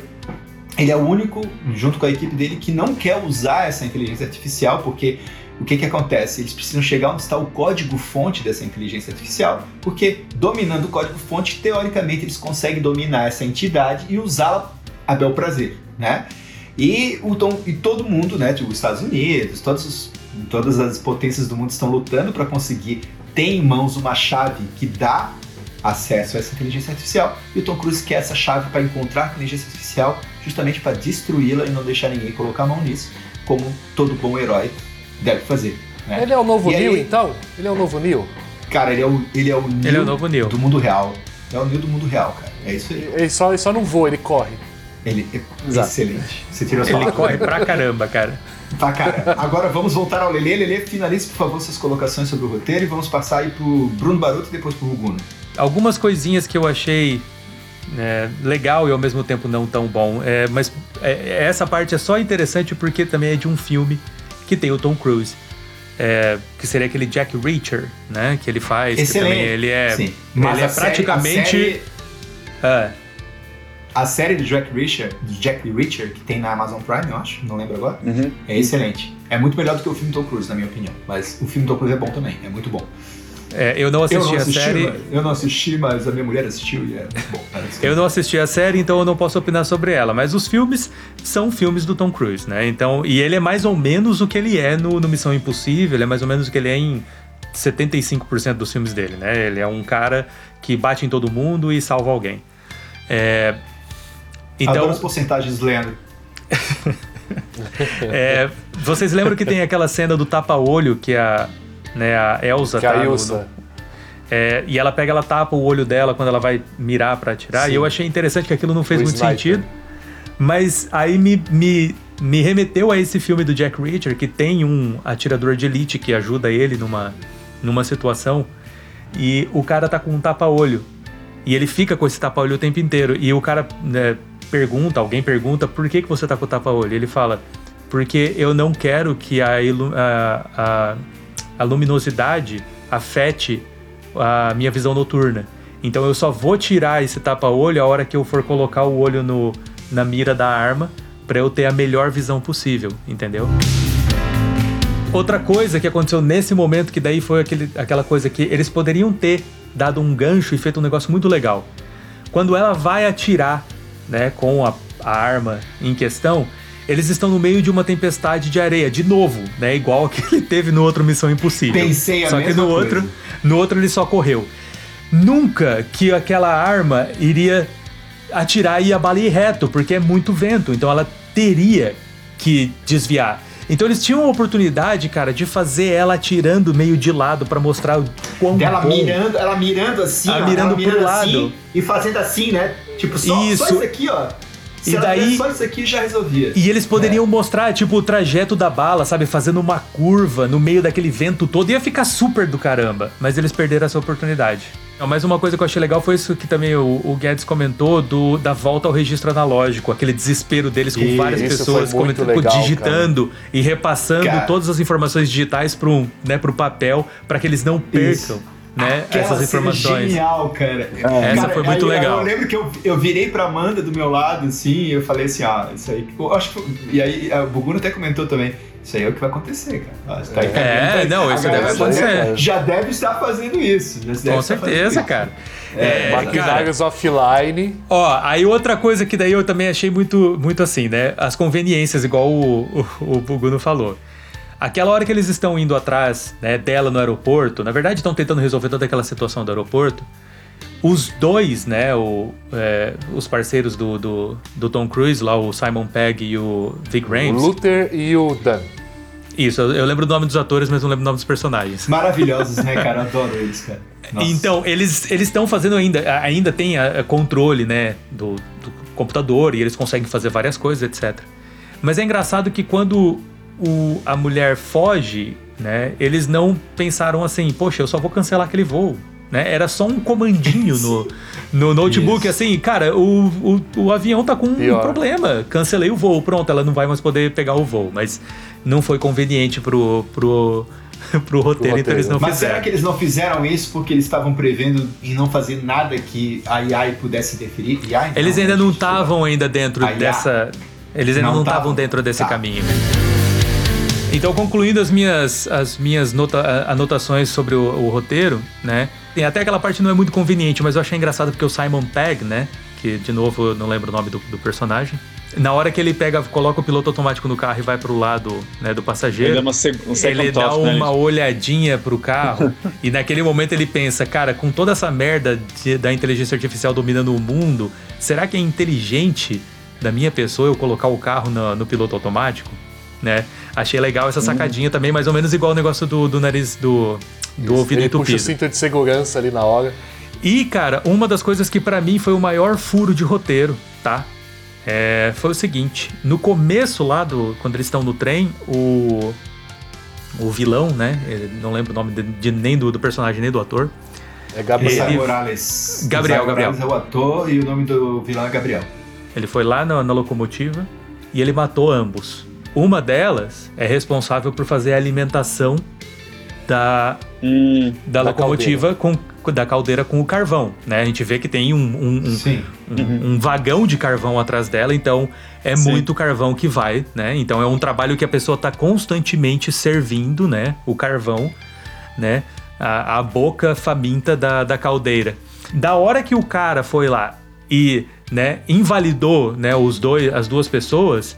ele é o único, junto com a equipe dele, que não quer usar essa inteligência artificial, porque o que, que acontece? Eles precisam chegar onde está o código-fonte dessa inteligência artificial, porque dominando o código-fonte, teoricamente eles conseguem dominar essa entidade e usá-la a bel prazer, né? E, o Tom, e todo mundo, né, tipo, os Estados Unidos, todos os- todas as potências do mundo estão lutando para conseguir ter em mãos uma chave que dá acesso a essa inteligência artificial. E o Tom Cruise quer essa chave para encontrar a inteligência artificial, justamente para destruí-la e não deixar ninguém colocar a mão nisso, como todo bom herói deve fazer. né? Ele é o novo E aí- Neo, então? Ele é o novo Neo? Cara, ele é o, ele é o Neo Ele é o novo Neo. do mundo real. É o Neo do mundo real, cara. É isso aí. Ele só, ele só não voa, ele corre. Ele é Exato. excelente. Você tirou sua Ele corre pra caramba, cara. Tá, cara. Agora vamos voltar ao Lelê. Lelê, finalize, por favor, suas colocações sobre o roteiro e vamos passar aí pro Bruno Baruto e depois pro Ruguno. Algumas coisinhas que eu achei é, legal e ao mesmo tempo não tão bom. É, mas é, essa parte é só interessante porque também é de um filme que tem o Tom Cruise. é, que seria aquele Jack Reacher, né? Que ele faz. Que Excelente. também ele é, Sim. Mas ele é série- praticamente. série, Ah, a série do Jack Reacher, do Jack Reacher, que tem na Amazon Prime, eu acho, não lembro agora, Uhum. é excelente. É muito melhor do que o filme Tom Cruise, na minha opinião. Mas o filme Tom Cruise é bom também, é muito bom. é, eu não Eu assisti, não assisti, a série. mas, eu não assisti, mas a minha mulher assistiu e é muito bom. Eu não assisti a série, então eu não posso opinar sobre ela. Mas os filmes são filmes do Tom Cruise, né? Então, e ele é mais ou menos o que ele é no, no Missão Impossível, ele é mais ou menos o que ele é em 75% dos filmes dele, né? Ele é um cara que bate em todo mundo e salva alguém. É, Adoro então, as porcentagens, Leandro. (laughs) é, vocês lembram que tem aquela cena do tapa-olho que a, né, a Elsa Que a tá no- Ilsa. no- é, e ela pega, ela tapa o olho dela quando ela vai mirar pra atirar. Sim. E eu achei interessante que aquilo não fez O muito sniper. sentido. Mas aí me, me, me remeteu a esse filme do Jack Reacher, que tem um atirador de elite que ajuda ele numa, numa situação. E o cara tá com um tapa-olho. E ele fica com esse tapa-olho o tempo inteiro. E o cara né, pergunta, alguém pergunta, por que, que você tá com o tapa-olho? Ele fala, porque eu não quero que a, a, a, a luminosidade afete a minha visão noturna. Então eu só vou tirar esse tapa-olho a hora que eu for colocar o olho no, na mira da arma para eu ter a melhor visão possível, entendeu? Outra coisa que aconteceu nesse momento, que daí foi aquele, aquela coisa que eles poderiam ter dado um gancho e feito um negócio muito legal. Quando ela vai atirar, né, com a, a arma em questão, eles estão no meio de uma tempestade de areia, de novo, né, igual que ele teve no outro Missão Impossível. Pensei a Só que mesma no coisa. outro, no outro ele só correu. Nunca que aquela arma iria atirar e a bala ir reto, porque é muito vento, então ela teria que desviar. Então eles tinham a oportunidade, cara, de fazer ela atirando meio de lado pra mostrar o quão Dela bom. mirando, ela mirando assim, Ela ó, mirando ela mirando pro assim lado. e fazendo assim, né? Tipo, só só Isso. isso aqui, ó. Se E ela daí- só isso aqui já resolvia. E eles poderiam mostrar, tipo, o trajeto da bala, sabe? Fazendo uma curva no meio daquele vento todo. Ia ficar super do caramba. Mas eles perderam essa oportunidade. Não, mas uma coisa que eu achei legal foi isso que também o, o Guedes comentou do, da volta ao registro analógico. Aquele desespero deles com Isso, várias pessoas comentando- legal, digitando e repassando Cara. todas as informações digitais pro, né, pro papel para que eles não percam Isso. né, Aquela essas cena informações. genial, cara. Essa foi muito aí, legal. Eu lembro que eu, eu virei pra Amanda do meu lado, assim, e eu falei assim, ah, isso aí. Eu acho que, e aí a Buguno até comentou também. Isso aí é o que vai acontecer, cara. Ah, isso tá aí, É, tá- não, isso deve já acontecer. Já deve estar fazendo isso. deve Com certeza, isso. cara. É, cara, Maquinários offline. Ó, aí outra coisa que daí eu também achei muito, muito assim, né? As conveniências, igual o, o, o Buguno falou. Aquela hora que eles estão indo atrás né, dela no aeroporto, na verdade estão tentando resolver toda aquela situação do aeroporto. Os dois, né, o, é, os parceiros do, do, do Tom Cruise, lá o Simon Pegg e o Vic O Rames. Luther e o Dan. Isso, eu, eu lembro o nome dos atores, mas não lembro o nome dos personagens. Maravilhosos, né, cara? Adoro eles, cara. Nossa. Então, eles eles estão fazendo ainda, ainda tem a, a controle, né, do, do computador e eles conseguem fazer várias coisas, etc. Mas é engraçado que quando o, a mulher foge, né, eles não pensaram assim, poxa, eu só vou cancelar aquele voo. Né? Era só um comandinho no, no notebook, Isso. assim, cara, o, o, o avião tá com um Pior. problema. Cancelei o voo, pronto, ela não vai mais poder pegar o voo. Mas não foi conveniente pro, pro, (laughs) pro roteiro, então eles não Mas fizeram. será que eles não fizeram isso porque eles estavam prevendo em não fazer nada que a AI pudesse interferir? AI, Eles ainda não estavam ainda dentro dessa. Eles ainda Não não estavam tavam. dentro desse Tá. caminho. Então, concluindo as minhas, as minhas nota- anotações sobre o, o roteiro, né? Tem até aquela parte não é muito conveniente, mas eu achei engraçado porque o Simon Pegg, né? Que de novo eu não lembro o nome do, do personagem. Na hora que ele pega, coloca o piloto automático no carro e vai pro lado né, do passageiro. Ele dá uma seg- um Ele dá né, uma gente? olhadinha pro carro (laughs) e naquele momento ele pensa, cara, com toda essa merda de- da inteligência artificial dominando o mundo, será que é inteligente da minha pessoa eu colocar o carro no, no piloto automático? Né? Achei legal essa sacadinha também, mais ou menos igual o negócio do, do nariz do, do ouvido Ele puxa o entupido. cinto de segurança ali na hora. E, cara, uma das coisas que pra mim foi o maior furo de roteiro, tá? é, foi o seguinte: no começo lá do. Quando eles estão no trem, o. O vilão, né? ele- não lembro o nome de, de- nem do, do personagem, nem do ator. É Gabriel. Ele- Morales. Gabriel, Gabriel. Morales é o ator e o nome do vilão é Gabriel. Ele foi lá na, na locomotiva e ele matou ambos. Uma delas é responsável por fazer a alimentação da, Hum, da, Da locomotiva com da caldeira com o carvão, né? A gente vê que tem um, um- um- Sim. um, um vagão de carvão atrás dela, então é Sim. muito carvão que vai, né? Então é um trabalho que a pessoa tá constantemente servindo, né? O carvão, né? A, a boca faminta da, da caldeira. Da hora que o cara foi lá e, né, invalidou, né, os dois, as duas pessoas,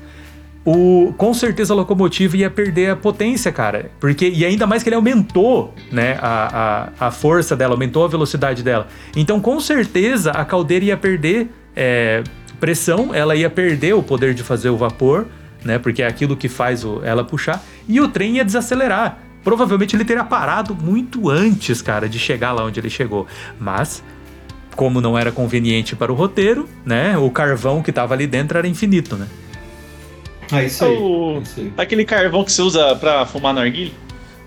o, com certeza a locomotiva ia perder a potência, cara. Porque, e ainda mais que ele aumentou né, a, a, a força dela, aumentou a velocidade dela. Então, com certeza, a caldeira ia perder é, pressão, ela ia perder o poder de fazer o vapor, né? Porque é aquilo que faz o- ela puxar, e o trem ia desacelerar. Provavelmente ele teria parado muito antes, cara, de chegar lá onde ele chegou. Mas como não era conveniente para o roteiro, né? O carvão que tava ali dentro era infinito, né? É isso aí. o- é isso aí. aquele carvão que você usa pra fumar narguilha?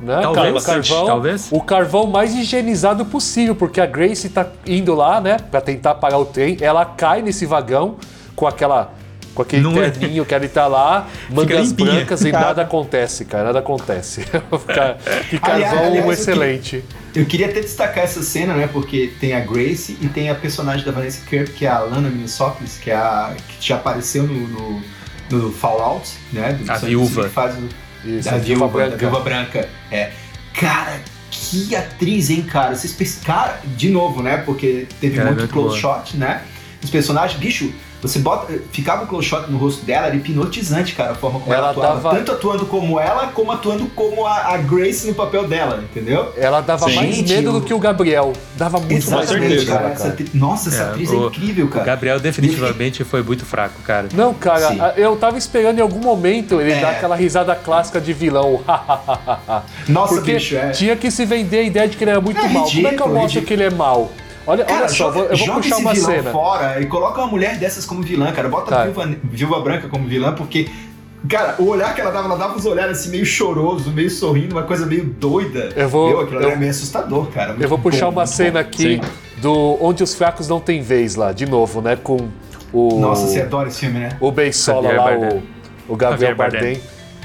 Né, Talvez, cara, carvão, talvez. o carvão mais higienizado possível, porque a Grace tá indo lá, né, pra tentar parar o trem, ela cai nesse vagão com aquela com aquele Não é? terninho que ele tá lá, mangas brancas e nada acontece, cara, nada acontece. (laughs) Cara, que carvão Aliás, aliás, eu excelente. Eu queria até destacar essa cena, né? Porque tem a Grace e tem a personagem da Vanessa Kirk, que é a Lana Minusopoulos, que é a que já apareceu no, no, no Fallout, né? Do A viúva. Que faz o, Isso, da a viúva, Viúva da viúva branca. É. Cara, que atriz, hein, cara? Vocês Cara, de novo, né? Porque teve Cara, muito muito close boa. shot, né? Os personagens, bicho, você bota. Ficava o close shot no rosto dela, era hipnotizante, cara, a forma como ela, Ela atuava. dava- Tanto atuando como ela, como atuando como a, a Grace no papel dela, entendeu? Ela dava Sim. mais Gente, medo o- do que o Gabriel. Dava muito mais medo, cara. cara. Essa Nossa, essa É, atriz o- é incrível, O cara. Gabriel definitivamente foi muito fraco, cara. Não, cara, Sim. eu tava esperando em algum momento ele É. dar aquela risada clássica de vilão. (laughs) Nossa, Porque bicho, é. tinha que se vender a ideia de que ele era muito É mal. Como é que eu ridículo, mostro ridículo. que ele é mal? Olha, Cara, olha só, joga, vou- eu vou joga puxar esse uma vilão cena. fora e coloca uma mulher dessas como vilã, cara. Bota Tá. a viúva, viúva branca como vilã, porque. Cara, o olhar que ela dava, ela dava uns olhares assim meio choroso, meio sorrindo, uma coisa meio doida. Eu vou- Meu, aquilo eu- era meio assustador, cara. Eu vou puxar bom, uma cena bom. aqui do Onde os Fracos Não Têm Vez lá, de novo, né? Com o. Nossa, você adora esse filme, né? O Beisola lá, Bardem. o, o Gabriel Javier Bardem. Bardem.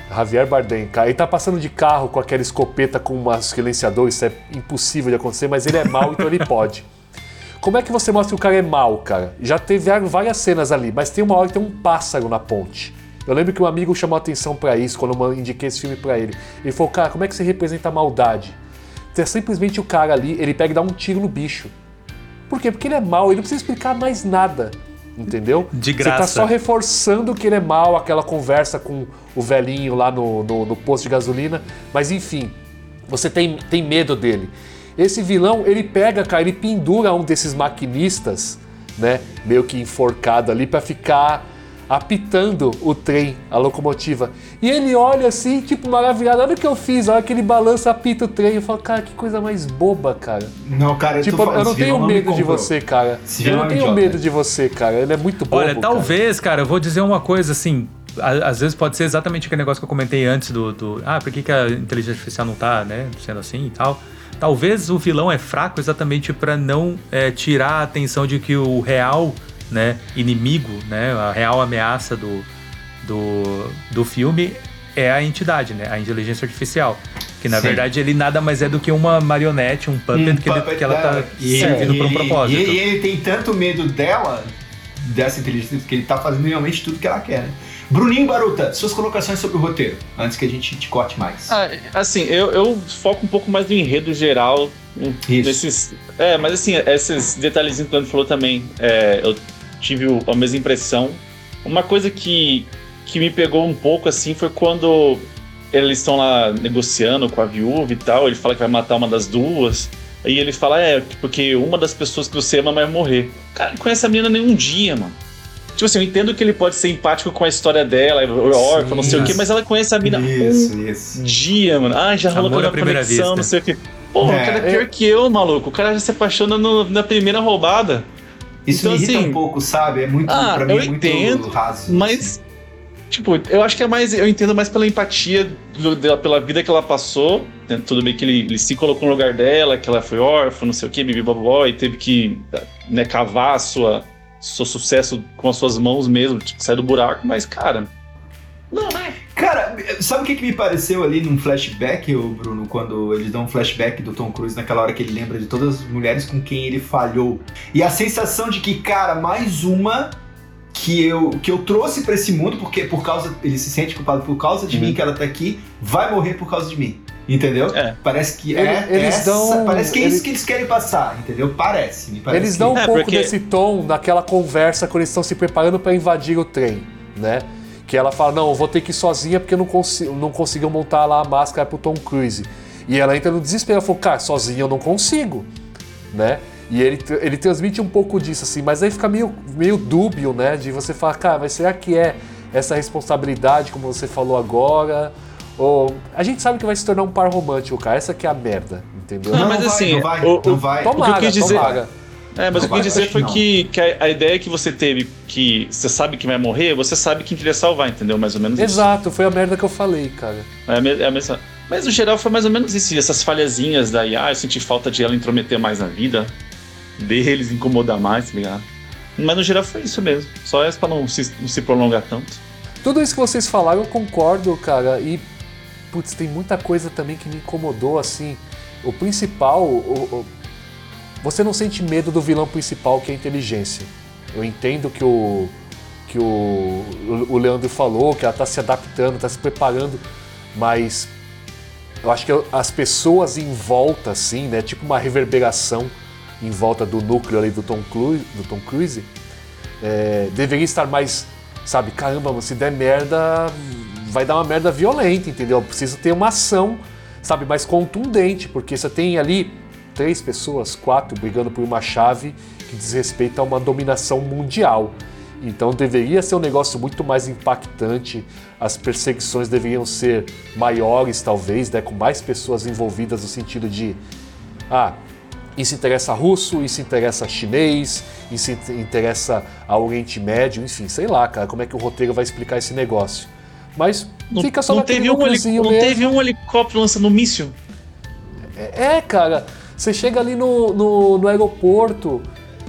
Javier Bardem, cara. Ele tá passando de carro com aquela escopeta com um silenciador, isso é impossível de acontecer, mas ele é mal, então ele (laughs) pode. Como é que você mostra que o cara é mal, cara? Já teve várias cenas ali, mas tem uma hora que tem um pássaro na ponte. Eu lembro que um amigo chamou atenção pra isso quando eu indiquei esse filme pra ele. Ele falou, cara, como é que você representa a maldade? É simplesmente o cara ali, ele pega e dá um tiro no bicho. Por quê? Porque ele é mal, ele não precisa explicar mais nada. Entendeu? De Você tá graça. só reforçando que ele é mal, aquela conversa com o velhinho lá no, no, no posto de gasolina. Mas enfim, você tem, tem medo dele. Esse vilão, ele pega, cara, ele pendura um desses maquinistas, né? Meio que enforcado ali pra ficar apitando o trem, a locomotiva. E ele olha assim, tipo, maravilhado. Olha o que eu fiz, olha que ele balança, apita o trem. Eu falo, cara, que coisa mais boba, cara. Não, cara, eu Tipo, tô falando, eu não tenho vilão me medo de você, cara. Esse Eu não é tenho idiota. medo de você, cara. Ele é muito bobo. Olha, cara. talvez, cara, eu vou dizer uma coisa assim. Às vezes pode ser exatamente aquele negócio que eu comentei antes do. do ah, por que, que a inteligência artificial não tá, né, sendo assim e tal. Talvez o vilão é fraco exatamente pra não é, tirar a atenção de que o real, né, inimigo, né, a real ameaça do, do, do filme é a entidade, né, a inteligência artificial. Que na Sim. verdade ele nada mais é do que uma marionete, um puppet, Um que, ele- puppet que ela tá servindo pra um ele- propósito. E ele, e ele tem tanto medo dela, dessa inteligência, que ele tá fazendo realmente tudo que ela quer, né? Bruninho Baruta, suas colocações sobre o roteiro, antes que a gente te corte mais. Ah, assim, eu, eu foco um pouco mais no enredo geral. hum, Isso. É, mas assim, esses detalhezinhos que o Leandro falou também, é, eu tive a mesma impressão. Uma coisa que, que me pegou um pouco assim foi quando eles estão lá negociando com a viúva e tal. Ele fala que vai matar uma das duas. Aí ele fala, é, porque uma das pessoas que você ama vai morrer. Cara, não conhece a menina nem um dia, mano. Tipo assim, eu entendo que ele pode ser empático com a história dela, órfã, não sei o quê, mas ela conhece a mina Isso, um isso. dia, mano. Ah, já rolou primeira conexão, vista. não sei o quê. Pô, É, o cara é é- pior que eu, maluco. O cara já se apaixona no- na primeira roubada. Isso Então, me irrita assim, um pouco, sabe? É muito, Ah, pra mim, eu é muito entendo, raso. Mas, tipo, eu acho que é mais. Eu entendo mais pela empatia do- dela, pela vida que ela passou. né? Tudo bem que ele, ele se colocou no lugar dela, que ela foi órfã, não sei o que, bibi bobó, e teve que né, cavar a sua, seu sucesso com as suas mãos mesmo, tipo, sair do buraco, mas, cara. Não, né? Cara, sabe o que, que me pareceu ali num flashback, Bruno, quando eles dão um flashback do Tom Cruise naquela hora que ele lembra de todas as mulheres com quem ele falhou. E a sensação de que, cara, mais uma que eu, que eu trouxe pra esse mundo, porque por causa. Ele se sente culpado por causa de Uhum. mim que ela tá aqui, vai morrer por causa de mim. Entendeu? É. Parece que é. eles essa- dão- parece que é ele- isso que eles querem passar, entendeu? Parece, me parece. Eles que- dão um É, pouco porque- desse tom naquela conversa quando eles estão se preparando para invadir o trem, né? Que ela fala, não, eu vou ter que ir sozinha porque eu não, consigo, não conseguiu montar lá a máscara pro Tom Cruise. E ela entra no desespero, ela falou, cara, sozinha eu não consigo, né? E ele, ele transmite um pouco disso, assim, mas aí fica meio, meio dúbio, né? De você falar, cara, mas será que é essa responsabilidade, como você falou agora? Ou a gente sabe que vai se tornar um par romântico, cara. Essa que é a merda, entendeu? Não, Não, mas vai, assim, não vai, o- não vai. o que eu quis dizer-. É, mas Não o que eu quis dizer foi que não. que, que a, a ideia que você teve, que você sabe que vai morrer, você sabe que queria salvar, entendeu? Mais ou menos isso. Exato, foi a merda que eu falei, cara. É é a mesma. Mas no geral foi mais ou menos isso, essas falhazinhas daí, ah, eu senti falta de ela intrometer mais na vida deles, incomodar mais, tá ligado? Mas no geral foi isso mesmo, só é pra não se, não se prolongar tanto. Tudo isso que vocês falaram eu concordo, cara. E, putz, tem muita coisa também que me incomodou, assim. O principal, o- o- você não sente medo do vilão principal, que é a inteligência. Eu entendo que o que o, o Leandro falou, que ela tá se adaptando, tá se preparando, mas eu acho que as pessoas em volta, assim, né, tipo uma reverberação em volta do núcleo ali do Tom Cruise, do Tom Cruise é, deveria estar mais, sabe, caramba, se der merda, vai dar uma merda violenta, entendeu? Preciso ter uma ação, sabe, mais contundente, porque você tem ali três pessoas, quatro, brigando por uma chave que diz respeito a uma dominação mundial. Então deveria ser um negócio muito mais impactante, as perseguições deveriam ser maiores, talvez, né, com mais pessoas envolvidas no sentido de ah, isso interessa a russo, isso interessa a chinês, isso in- interessa ao Oriente Médio, enfim, sei lá, cara, como é que o roteiro vai explicar esse negócio. Mas Não, fica só não teve um, núcleozinho não mesmo. teve um helicóptero lançando um míssil. É, cara, você chega ali no, no, no aeroporto,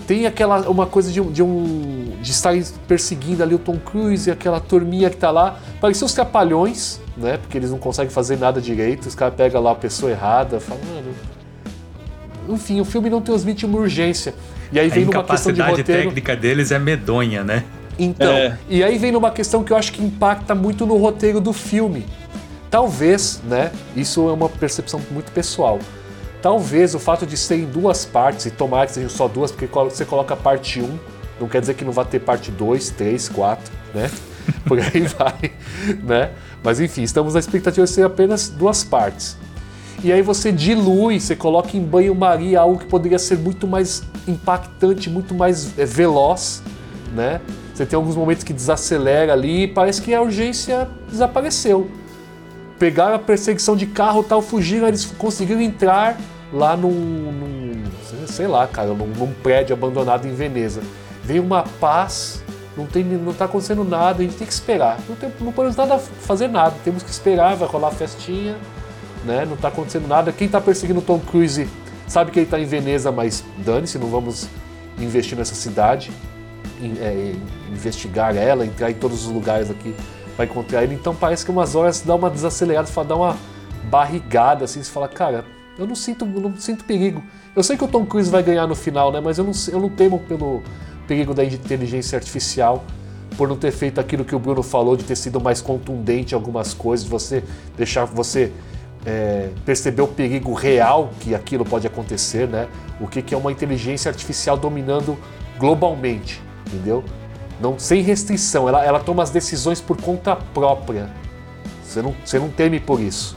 tem aquela uma coisa de, um- de um de estar perseguindo ali o Tom Cruise e aquela turminha que tá lá. Parecia os trapalhões, né? Porque eles não conseguem fazer nada direito. Os caras pegam lá a pessoa errada, falam, mano. Enfim, o filme não transmite uma urgência. E aí A vem numa questão de incapacidade roteiro. técnica deles é medonha, né? Então, É. e aí vem numa questão que eu acho que impacta muito no roteiro do filme. Talvez, né? Isso é uma percepção muito pessoal. Talvez o fato de ser em duas partes, e tomara que sejam só duas, porque você coloca parte 1, não quer dizer que não vai ter parte 2, 3, 4, né? (laughs) Por aí vai, né? Mas enfim, estamos na expectativa de ser apenas duas partes. E aí você dilui, você coloca em banho-maria algo que poderia ser muito mais impactante, muito mais é, veloz, né? Você tem alguns momentos que desacelera ali e parece que a urgência desapareceu. Pegaram a perseguição de carro tal, fugiram, eles conseguiram entrar lá num, num sei lá, cara, num, num prédio abandonado em Veneza. Vem uma paz, não, tem, não tá acontecendo nada, a gente tem que esperar. Não, tem, não podemos nada fazer nada, temos que esperar, vai rolar festinha, né? Não tá acontecendo nada. Quem tá perseguindo o Tom Cruise sabe que ele tá em Veneza, mas dane-se, não vamos investir nessa cidade, é, investigar ela, entrar em todos os lugares aqui para encontrar ele. Então parece que umas horas dá uma desacelerada, fala, dá uma barrigada assim, você fala, cara, eu não sinto, não sinto perigo. Eu sei que o Tom Cruise vai ganhar no final, né? Mas eu não, eu não temo pelo perigo da inteligência artificial por não ter feito aquilo que o Bruno falou, de ter sido mais contundente em algumas coisas, você deixar você é, perceber o perigo real que aquilo pode acontecer, né? O que, que é uma inteligência artificial dominando globalmente, entendeu? Não, sem restrição, ela, ela toma as decisões por conta própria. Você não, você não teme por isso.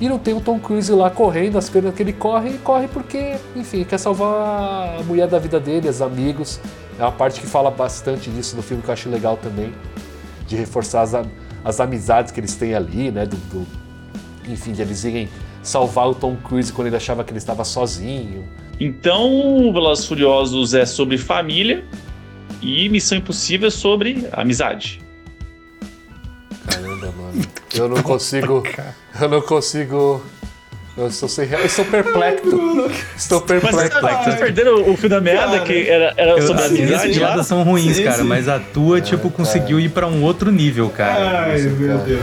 E não tem o Tom Cruise lá correndo, as pernas que ele corre, ele corre porque, enfim, quer salvar a mulher da vida dele, os amigos. É uma parte que fala bastante disso no filme que eu acho legal também, de reforçar as, as amizades que eles têm ali, né? Do, do- enfim, de eles irem salvar o Tom Cruise quando ele achava que ele estava sozinho. Então, Velozes e Furiosos é sobre família e Missão Impossível é sobre amizade. Caramba, mano. Eu não consigo. Eu não consigo. Eu estou, sem, eu estou perplexo. Estou Mas perplexo. ah, vocês perderam o fio da meada Cara, que era, era Eu, sobre as amizade lá? piadas são ruins, Sim, cara, sim. mas a tua, tipo, conseguiu ir pra um outro nível, cara. Ai, meu Deus.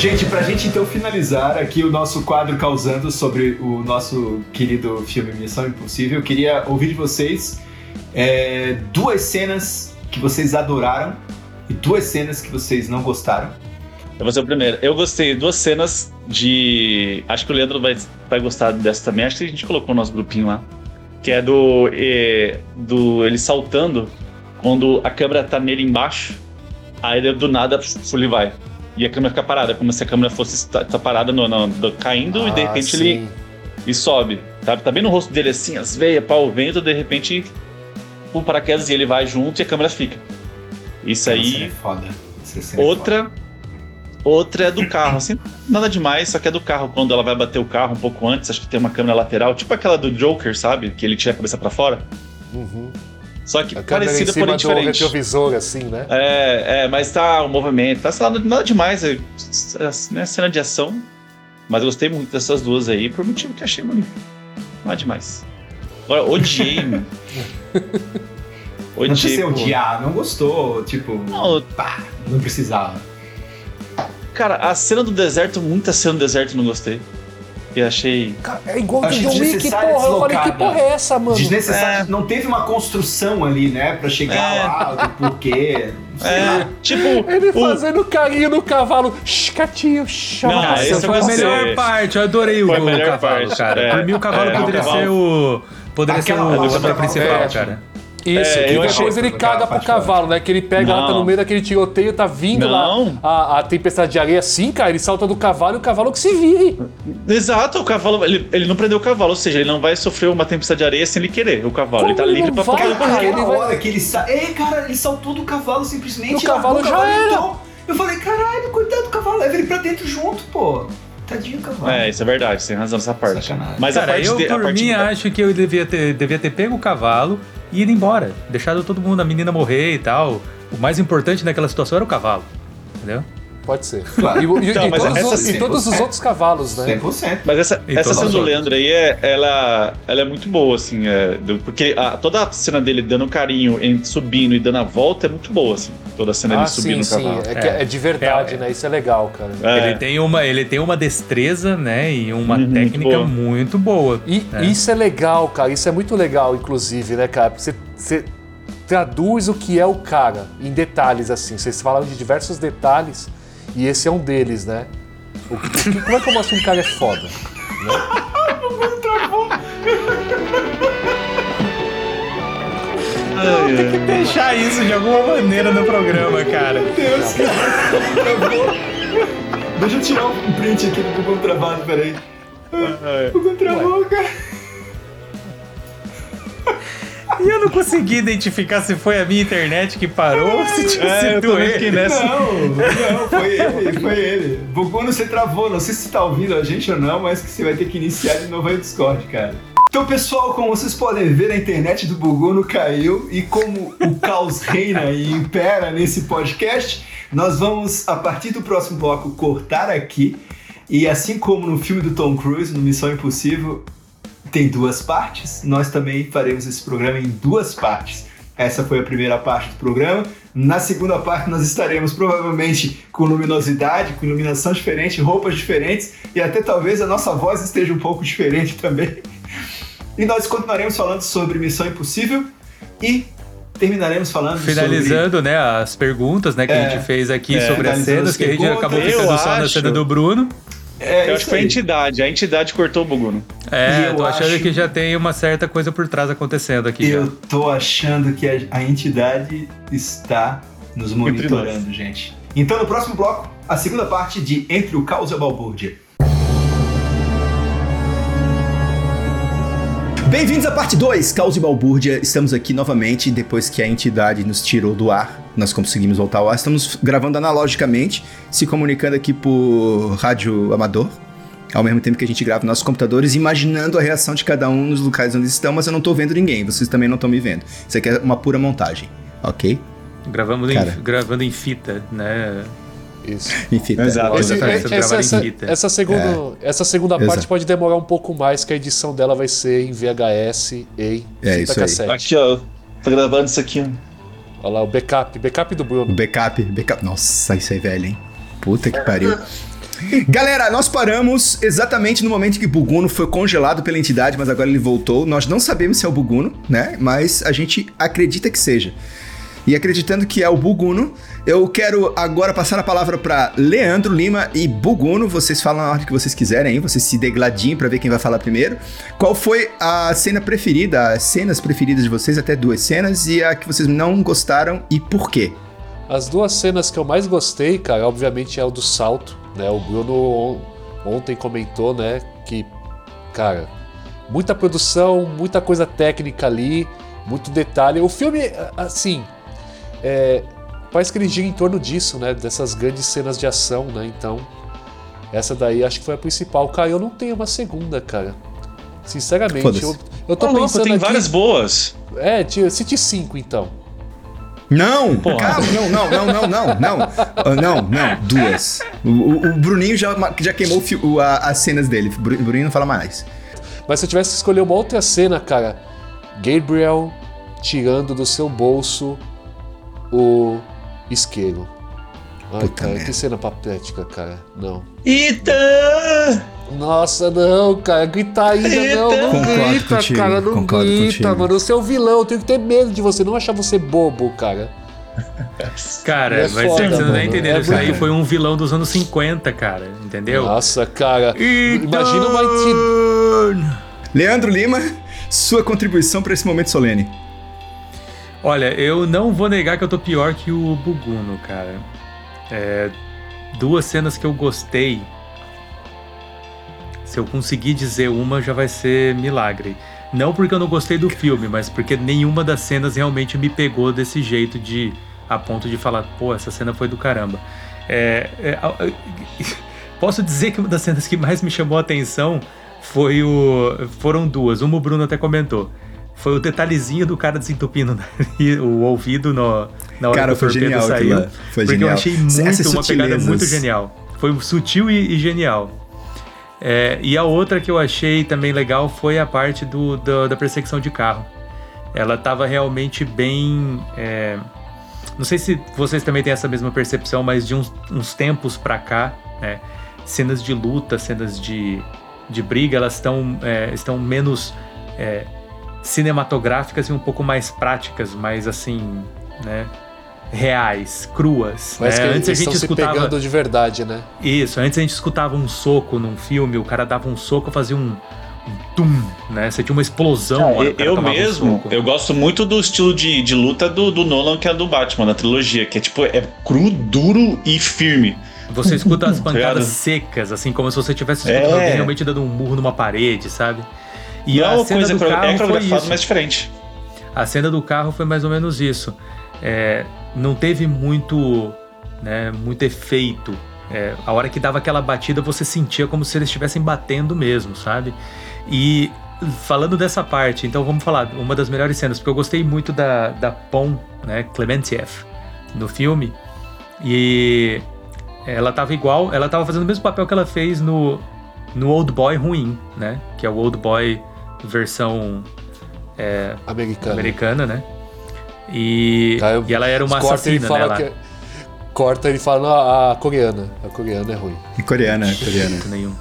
Gente, pra gente então finalizar aqui o nosso quadro causando sobre o nosso querido filme Missão Impossível, eu queria ouvir de vocês é, duas cenas que vocês adoraram e duas cenas que vocês não gostaram. Eu vou ser o primeiro. Eu gostei duas cenas de. Acho que o Leandro vai, vai gostar dessa também. Acho que a gente colocou no nosso grupinho lá. Que é do. eh, do ele saltando quando a câmera tá nele embaixo. Aí do nada ele vai. E a câmera fica parada, como se a câmera fosse tá, tá parada no, no- do- caindo e de Ah, repente sim. ele e sobe. Tá, tá bem no rosto dele assim, as veias, pau, o vento, de repente o paraquedas e ele vai junto e a câmera fica. Isso aí é foda. Essa cena é Outra. Outra é do carro, assim, nada demais, só que é do carro. Quando ela vai bater o carro um pouco antes, acho que tem uma câmera lateral, tipo aquela do Joker, sabe? Que ele tira a cabeça pra fora. Uhum. Só que A parecida, porém do diferente. retrovisor, assim, né? É, é, mas tá o movimento, tá sei lá, nada demais, é, é, né, cena de ação. Mas eu gostei muito dessas duas aí, por motivo que achei bonito. Nada demais. Agora, odiei, (laughs) mano. Não precisa odiar, não gostou, tipo, Não, pá, não precisava. cara, a cena do deserto, muita cena do deserto eu não gostei. E achei. É igual do John Wick, desnecessário porra. Eu falei, que porra é essa, mano? Desnecessário, É. não teve uma construção ali, né, pra chegar É. lá, do porquê, sei É, lá. tipo. Ele o- fazendo carinho no cavalo. Shkatinho, esse eu foi a melhor parte, eu adorei o, Foi a o melhor cavalo, parte, cara. é. Por mim o cavalo É, o poderia cavalo. ser o. Poderia ser o ator principal, cara. Isso, É, e eu depois achei- ele caga pro cavalo, né? Que ele pega lá, tá Não. no meio daquele tiroteio, tá vindo Não. lá a, a tempestade de areia assim, cara. Ele salta do cavalo e o cavalo que se vire. Exato, o cavalo. Ele, ele não prendeu o cavalo, ou seja, ele não vai sofrer uma tempestade de areia sem ele querer. O cavalo, Como ele tá ele livre não pra vai, poder cara? correr. ele vai- hora que ele sa... É, cara, ele saltou do cavalo simplesmente. O cavalo já cavalo era. entrou. Eu falei, caralho, coitado do cavalo, leva ele pra dentro junto, pô. Tadinho cavalo. É, isso é verdade, você tem razão nessa parte. Sacanagem. Mas a Cara, parte eu de, a por parte mim da- acho que eu devia ter, devia ter pego o cavalo e ido embora. Deixado todo mundo, a menina morrer e tal. O mais importante naquela situação era o cavalo. Entendeu? Pode ser. Claro. E, e- Então, e mas todos, essa os- e sim, todos os outros cavalos, né? 100%. Mas essa, E essa todos cena do. Leandro aí, é, ela, ela é muito boa, assim, é, do- porque a- toda a cena dele dando carinho, em- subindo e dando a volta é muito boa, assim. Toda a cena Ah, dele sim, subindo sim. cavalo. É, que é de verdade, É, é. né? Isso é legal, cara. É. Ele, tem uma, ele tem uma destreza, né? E uma Uhum, técnica boa. muito boa. E É. isso é legal, cara. Isso é muito legal, inclusive, né, cara? Você, você traduz o que é o cara em detalhes, assim. Vocês falaram de diversos detalhes e esse é um deles, né? O que- como é que eu mostro que um cara é foda? Tem que deixar isso de alguma maneira no programa, cara. Deus, cara. Travou. Deixa eu tirar um print aqui do Google travado, peraí. O Google travou, cara. E eu não consegui identificar se foi a minha internet que parou ou se tinha É, sido ele. nessa. Não, não, foi ele, foi ele. Buguno, você travou. Não sei se você tá ouvindo a gente ou não, mas que você vai ter que iniciar de novo aí o Discord, cara. Então, pessoal, como vocês podem ver, a internet do Buguno caiu e como o caos (laughs) reina e impera nesse podcast, nós vamos, a partir do próximo bloco, cortar aqui. E assim como no filme do Tom Cruise, no Missão Impossível, tem duas partes, nós também faremos esse programa em duas partes. Essa foi a primeira parte do programa. Na segunda parte, nós estaremos provavelmente com luminosidade, com iluminação diferente, roupas diferentes e até talvez a nossa voz esteja um pouco diferente também. E nós continuaremos falando sobre Missão Impossível e terminaremos falando sobre. Finalizando, né, as perguntas, né, que É, a gente fez aqui é, sobre as cenas, as que a gente acabou ficando só na cena do Bruno. É, Eu isso acho que foi a entidade. A entidade cortou o Buguno. E É, eu tô achando acho- que já tem uma certa coisa por trás acontecendo aqui Eu já. tô achando que a, a entidade está nos monitorando, gente. Então, no próximo bloco, a segunda parte de Entre o Caos e a Balbúrdia. Bem-vindos à parte 2, Caos e Balbúrdia. Estamos aqui novamente depois que a entidade nos tirou do ar. Nós conseguimos voltar ao ar. Estamos gravando analogicamente, se comunicando aqui por rádio amador, ao mesmo tempo que a gente grava nossos computadores, imaginando a reação de cada um nos locais onde estão, mas eu não tô vendo ninguém, vocês também não estão me vendo. Isso aqui é uma pura montagem, ok? Gravando Cara. em, gravando em fita, né? Isso. Enfim, tá. Exato. Esse- Exatamente, essa, gravado em essa, fita. essa segunda, essa segunda Exato. parte pode demorar um pouco mais, que a edição dela vai ser em VHS e em É, fita isso aí. cassete. Aqui, ó. Tô gravando isso aqui. Olha lá, o backup, backup do O Bruno. backup, backup. Nossa, isso aí, velho, hein? Puta que pariu. Galera, nós paramos exatamente no momento que Buguno foi congelado pela entidade, mas agora ele voltou. Nós não sabemos se é o Buguno, né? Mas a gente acredita que seja. E acreditando que é o Buguno, eu quero agora passar a palavra para Leandro Lima e Buguno. Vocês falam na ordem que vocês quiserem, hein? Vocês se degladiem para ver quem vai falar primeiro. Qual foi a cena preferida, as cenas preferidas de vocês, até duas cenas, e a que vocês não gostaram e por quê? As duas cenas que eu mais gostei, cara, obviamente é o do salto, né? O Bruno on- ontem comentou, né, que, cara, muita produção, muita coisa técnica ali, muito detalhe. O filme, assim, é, parece que ele gira em torno disso, né? Dessas grandes cenas de ação, né? Então, essa daí acho que foi a principal. Cara, eu não tenho uma segunda, cara. Sinceramente, eu, eu tô louco, pensando tem aqui... várias boas. É, cite cinco, então. Não! Calma, não, não, não, não, não, não. Ah, não, não, duas. O, o- o Bruninho já, já queimou o a- as cenas dele. O Bruninho não fala mais. Mas se eu tivesse que escolher uma outra cena, cara, Gabriel tirando do seu bolso o isqueiro. Ai, Puta cara, merda. que cena patética, cara. Não. Eita! Nossa, não, cara, gritar ainda não, não Concordo grita, contigo, cara, não concordo grita, contigo. mano. Você é o vilão, eu tenho que ter medo de você, não achar você bobo, cara. Cara, É vai foda, ser que você não tá entendendo. É Isso aí foi um vilão dos anos 50, cara. Entendeu? Nossa, cara. Então- Imagina uma entidade. Leandro Lima, sua contribuição para esse momento solene. Olha, eu não vou negar que eu tô pior que o Buguno, cara. É, duas cenas que eu gostei. Se eu conseguir dizer uma, já vai ser milagre. Não porque eu não gostei do filme, mas porque nenhuma das cenas realmente me pegou desse jeito de. a ponto de falar, pô, essa cena foi do caramba. É, é, (laughs) posso dizer que uma das cenas que mais me chamou a atenção foi o. Foram duas. Uma o Bruno até comentou. Foi o detalhezinho do cara desentupindo o nariz- (laughs) o ouvido no, na hora Cara, que o foi genial aquilo saiu. lá. Foi porque genial. eu achei Essas muito uma pegada sutilezas. muito genial. Foi sutil e, e genial. É, e a outra que eu achei também legal foi a parte do, do- da perseguição de carro. Ela tava realmente bem. é, não sei se vocês também têm essa mesma percepção, mas de uns, uns tempos pra cá, né, cenas de luta, cenas de, de briga, elas estão é, estão menos é, cinematográficas e um pouco mais práticas, mais assim, né, reais, cruas. Mas né? que Antes a gente estão se escutava pegando de verdade, né? isso, antes a gente escutava um soco num filme, o cara dava um soco, fazia um, um tum, né? Você tinha uma explosão. cara eu um mesmo, soco. eu gosto muito do estilo de, de luta do, do Nolan, que é do Batman, na trilogia, que é tipo, é cru, duro e firme. Você escuta as (laughs) pancadas Obrigado. secas, assim, como se você estivesse escutando É. alguém realmente dando um murro numa parede, sabe? E Não é a uma coisa do coro- carro é isso. mas diferente. A cena do carro foi mais ou menos isso. É, não teve muito, né, muito efeito. É, a hora que dava aquela batida, você sentia como se eles estivessem batendo mesmo, sabe? E falando dessa parte, então vamos falar uma das melhores cenas, porque eu gostei muito da, da Pon, né, Clementiev, no filme. E ela tava igual, ela tava fazendo o mesmo papel que ela fez no, no Old Boy ruim, né? Que é o Old Boy versão Americano. americana, né? E, Aí, e ela era uma corta, ele assassina, fala né? Ela, que- Corta, ele fala "Não, a coreana. A coreana é ruim. E coreana, coreana. (laughs) nenhum.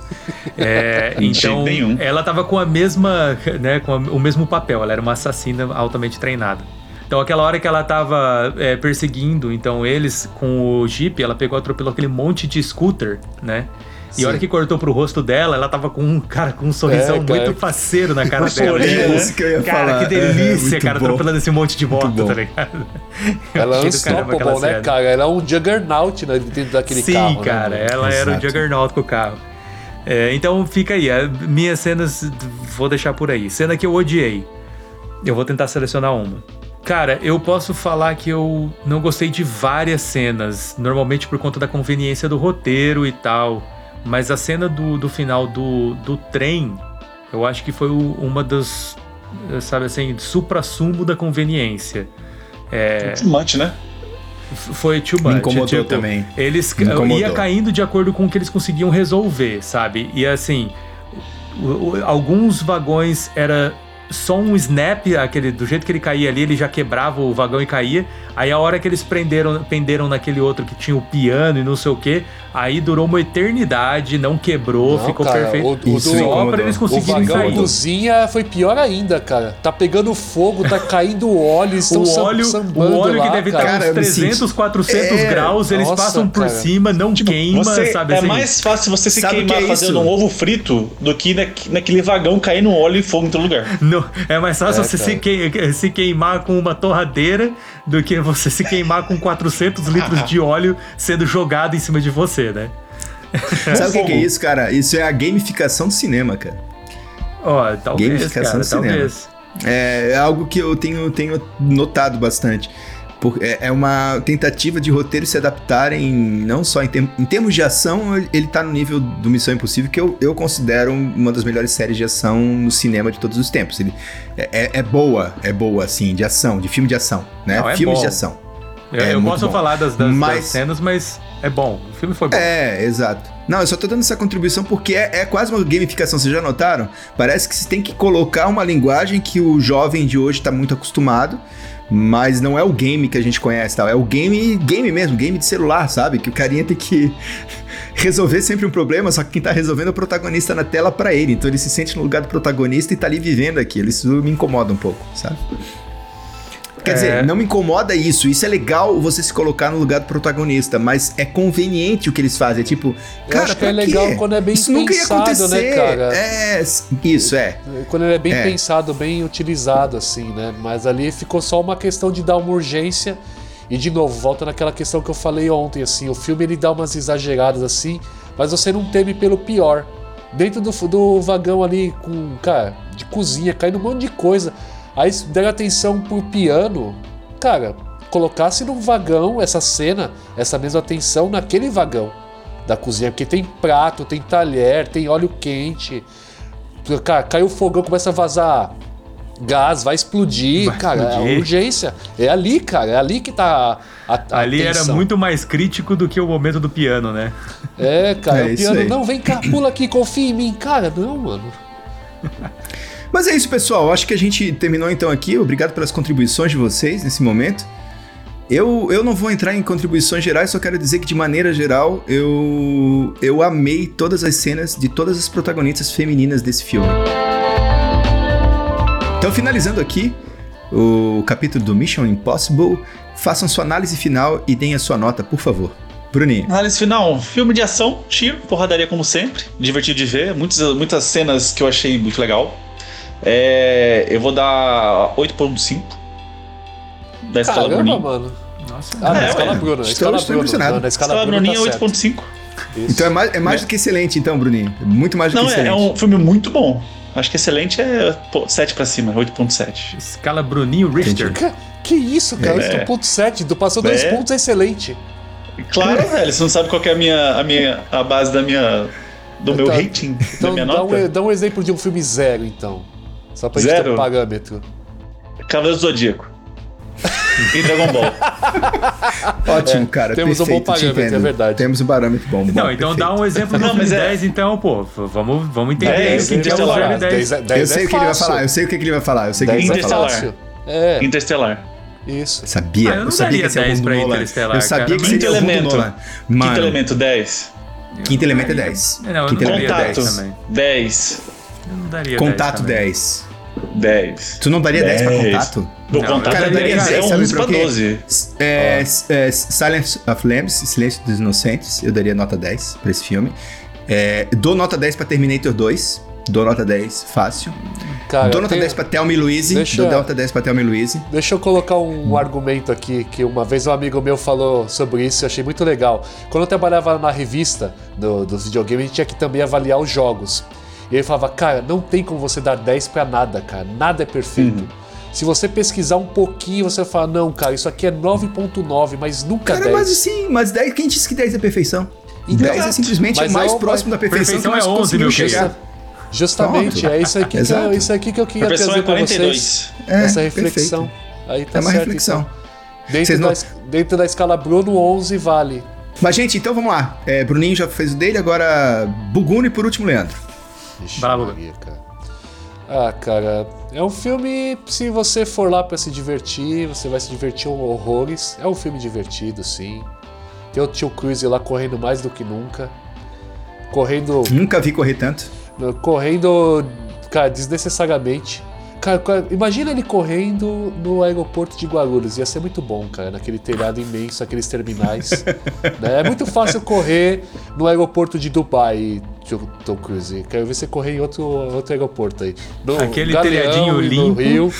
É, então, nenhum. ela tava com a mesma, né, com a- o mesmo papel. Ela era uma assassina altamente treinada. Então, aquela hora que ela tava é, perseguindo, então eles com o jeep, ela pegou, atropelou aquele monte de scooter, né? E Sim. a hora que cortou pro rosto dela, ela tava com um cara com um sorrisão É, cara. muito faceiro na cara dela. É isso que eu ia cara, falar. que É, delícia, muito cara, bom. atropelando esse monte de moto, tá ligado? (laughs) Ela é unstoppable, né, cara? Ela é um juggernaut né, dentro daquele Sim, carro. né, cara, mano? ela era o Exato. Juggernaut com o carro. É, então fica aí, minhas cenas vou deixar por aí. Cena que eu odiei. Eu vou tentar selecionar uma. Cara, eu posso falar que eu não gostei de várias cenas, normalmente por conta da conveniência do roteiro e tal. Mas a cena do, do final do, do trem, eu acho que foi o- uma das, sabe assim, supra-sumo da conveniência. É, Too much, né? foi too much. Me incomodou tipo, também. Eles Me incomodou. ia caindo de acordo com o que eles conseguiam resolver, sabe? E assim, alguns vagões era só um snap, aquele do jeito que ele caía ali, ele já quebrava o vagão e caía. Aí a hora que eles prenderam, penderam naquele outro que tinha o piano e não sei o que, aí durou uma eternidade, não quebrou, Não, ficou cara, perfeito. o- o Isso do- só pra eles O conseguirem vagão sair. cozinha foi pior ainda, cara. Tá pegando fogo, tá caindo óleo, estão O óleo, sambando o óleo lá, que deve cara. estar uns eu me 300, senti- 400 É, graus, eles nossa, passam por cara. cima, não queima, Você, sabe é assim? mais fácil você se Sabe o que queimar é fazendo isso? um ovo frito do que na- naquele vagão cair no óleo e fogo em todo lugar. Não, é mais fácil É, você se, que- se queimar com uma torradeira do que você se queimar com 400 litros de óleo sendo jogado em cima de você, né? (laughs) Sabe o que, que é isso, cara? Isso é a gamificação do cinema, cara. Ó, talvez, Gamificação cara, do cinema. talvez. É algo que eu tenho, tenho notado bastante. Por- é, é uma tentativa de roteiro se adaptarem, não só em, term- em termos de ação, ele- tá no nível do Missão Impossível, que eu, eu considero uma das melhores séries de ação no cinema de todos os tempos. Ele é, é- é boa, é boa, assim, de ação, de filme de ação, né? Não, é Filmes de ação. Eu, É eu muito posso bom. falar das, das- das Mas- cenas, mas é bom. O filme foi bom. É, exato. Não, eu só tô dando essa contribuição porque é, é quase uma gamificação, vocês já notaram? Parece que você tem que colocar uma linguagem que o jovem de hoje tá muito acostumado, mas não é o game que a gente conhece, tal. É o game, game mesmo, game de celular, sabe? Que o carinha tem que (laughs) resolver sempre um problema, só que quem tá resolvendo é o protagonista na tela pra ele. Então ele se sente no lugar do protagonista e tá ali vivendo aquilo. Isso me incomoda um pouco, sabe? Quer É. dizer, não me incomoda isso. Isso é legal você se colocar no lugar do protagonista, mas é conveniente o que eles fazem. É tipo, Eu cara, acho que é legal quando é bem isso nunca ia pensado, acontecer. né, cara? É, isso é. Quando ele é bem É. pensado, bem utilizado, assim, né? Mas ali ficou só uma questão de dar uma urgência. E de novo, volta naquela questão que eu falei ontem, assim, o filme ele dá umas exageradas assim, mas você não teme pelo pior. Dentro do, do vagão ali, com, cara, de cozinha, caindo um monte de coisa. Aí deram atenção pro piano, cara, colocasse no vagão essa cena, essa mesma atenção naquele vagão da cozinha, porque tem prato, tem talher, tem óleo quente. Cara, caiu o fogão, começa a vazar gás, vai explodir. Vai cara, explodir. é urgência. É ali, cara, é ali que tá a, a Ali era muito mais crítico do que o momento do piano, né? É, cara, (laughs) É o piano, aí. não, vem cá, pula aqui, confia em mim. Cara, não, mano. (laughs) Mas é isso, pessoal. Acho que a gente terminou então aqui. Obrigado pelas contribuições de vocês nesse momento. Eu, eu não vou entrar em contribuições gerais, só quero dizer que, de maneira geral, eu, eu amei todas as cenas de todas as protagonistas femininas desse filme. Então, finalizando aqui o capítulo do Mission Impossible, façam sua análise final e deem a sua nota, por favor. Bruninho. Análise final, filme de ação, tiro, porradaria como sempre, divertido de ver, muitas, muitas cenas que eu achei muito legal. É, eu vou dar 8.5 da escala Caramba, Bruninho. mano. Nossa. Ah, na É, escala ué. Bruna. na Estou- escala estou Bruna. impressionado. Na, na escala, Escala Bruna Bruninho é tá certo. 8.5. Isso. Então é mais, é mais do que excelente, então, Bruninho. Muito mais do Não, que é, excelente. é um filme muito bom. Acho que excelente é pô, 7 pra cima, 8.7. Escala Bruninho Richter. Que, que isso, cara? É. 8.7. Tu passou dois É. pontos, excelente. Claro, velho, você não sabe qual que é a minha, a minha a base da minha do meu Tá. rating, da Então minha dá nota. um, dá um exemplo de um filme zero, então. Só pra gente ter Zero? um parâmetro. Cavaleiro do Zodíaco. (laughs) e Dragon Ball. Ótimo, É, cara. temos um bom perfeito, te parâmetro, é verdade. Temos um parâmetro bom. bom, Não, então perfeito. dá um exemplo do filme mas é- 10, então, pô. Vamos, vamos entender Dez, o que é o Interestelar. 0 e 10. 10 é, Eu sei o que ele vai falar, eu sei o que ele vai falar. Eu sei que 10 ele é vai falar. É, Interestelar. isso. Sabia, Ah, eu não sabia daria que esse é o 10 mundo pra Nolan. Interestelar, Eu sabia cara. que seria Quinto elemento. Quinto elemento, 10. quinto elemento é 10. Não, eu Quinto não elemento é 10 10. também. 10. Eu não daria Contato 10. também. 10. 10. Tu não daria 10 pra Dez. contato? Do Não, contato cara, é daria 10, é dez, sabe 11 pra por quê? 12. É, é, Silence of Lambs, Silêncio dos Inocentes, eu daria nota 10 pra esse filme. É, dou nota 10 pra Terminator 2. Dou nota 10, fácil. Cara, dou nota tem- 10 pra Thelma e Louise. Deixa- Dou nota 10 pra Thelma e Louise. Deixa eu colocar um argumento aqui que uma vez um amigo meu falou sobre isso e eu achei muito legal. Quando eu trabalhava na revista do, dos videogames, a gente tinha que também avaliar os jogos. E ele falava, cara, não tem como você dar 10 pra nada, cara. Nada é perfeito. Se você pesquisar um pouquinho, você vai falar, não, cara, isso aqui é 9.9, mas nunca Cara, 10. mas assim, mas 10, quem disse que 10 é perfeição? Então, 10 é simplesmente mas o mais é próximo da perfeição, perfeição que nós é 11, conseguimos meu chegar. querido. Justamente, Pronto. é isso aqui, que eu, isso aqui que eu queria trazer é pra 42. vocês. É, essa reflexão. Aí tá É uma certo, reflexão. então. Dentro, Vocês da, não- es- dentro da escala Bruno, 11 vale. Mas, gente, então vamos lá. É, Bruninho já fez o dele, agora Buguni e por último Leandro. Lá, Buga. Maria, cara. Ah, cara, é um filme, se você for lá pra se divertir, você vai se divertir horrores. É um filme divertido, sim. Tem o tio Cruise lá correndo mais do que nunca. Correndo, Nunca vi correr tanto. correndo, cara, desnecessariamente. Cara, cara, imagina ele correndo no aeroporto de Guarulhos. Ia ser muito bom, cara, naquele telhado imenso, aqueles terminais. (laughs) né? É muito fácil correr no aeroporto de Dubai, Tom Cruise. Quero ver você correr em outro, outro aeroporto aí. No Aquele Galeão telhadinho no limpo. Rio.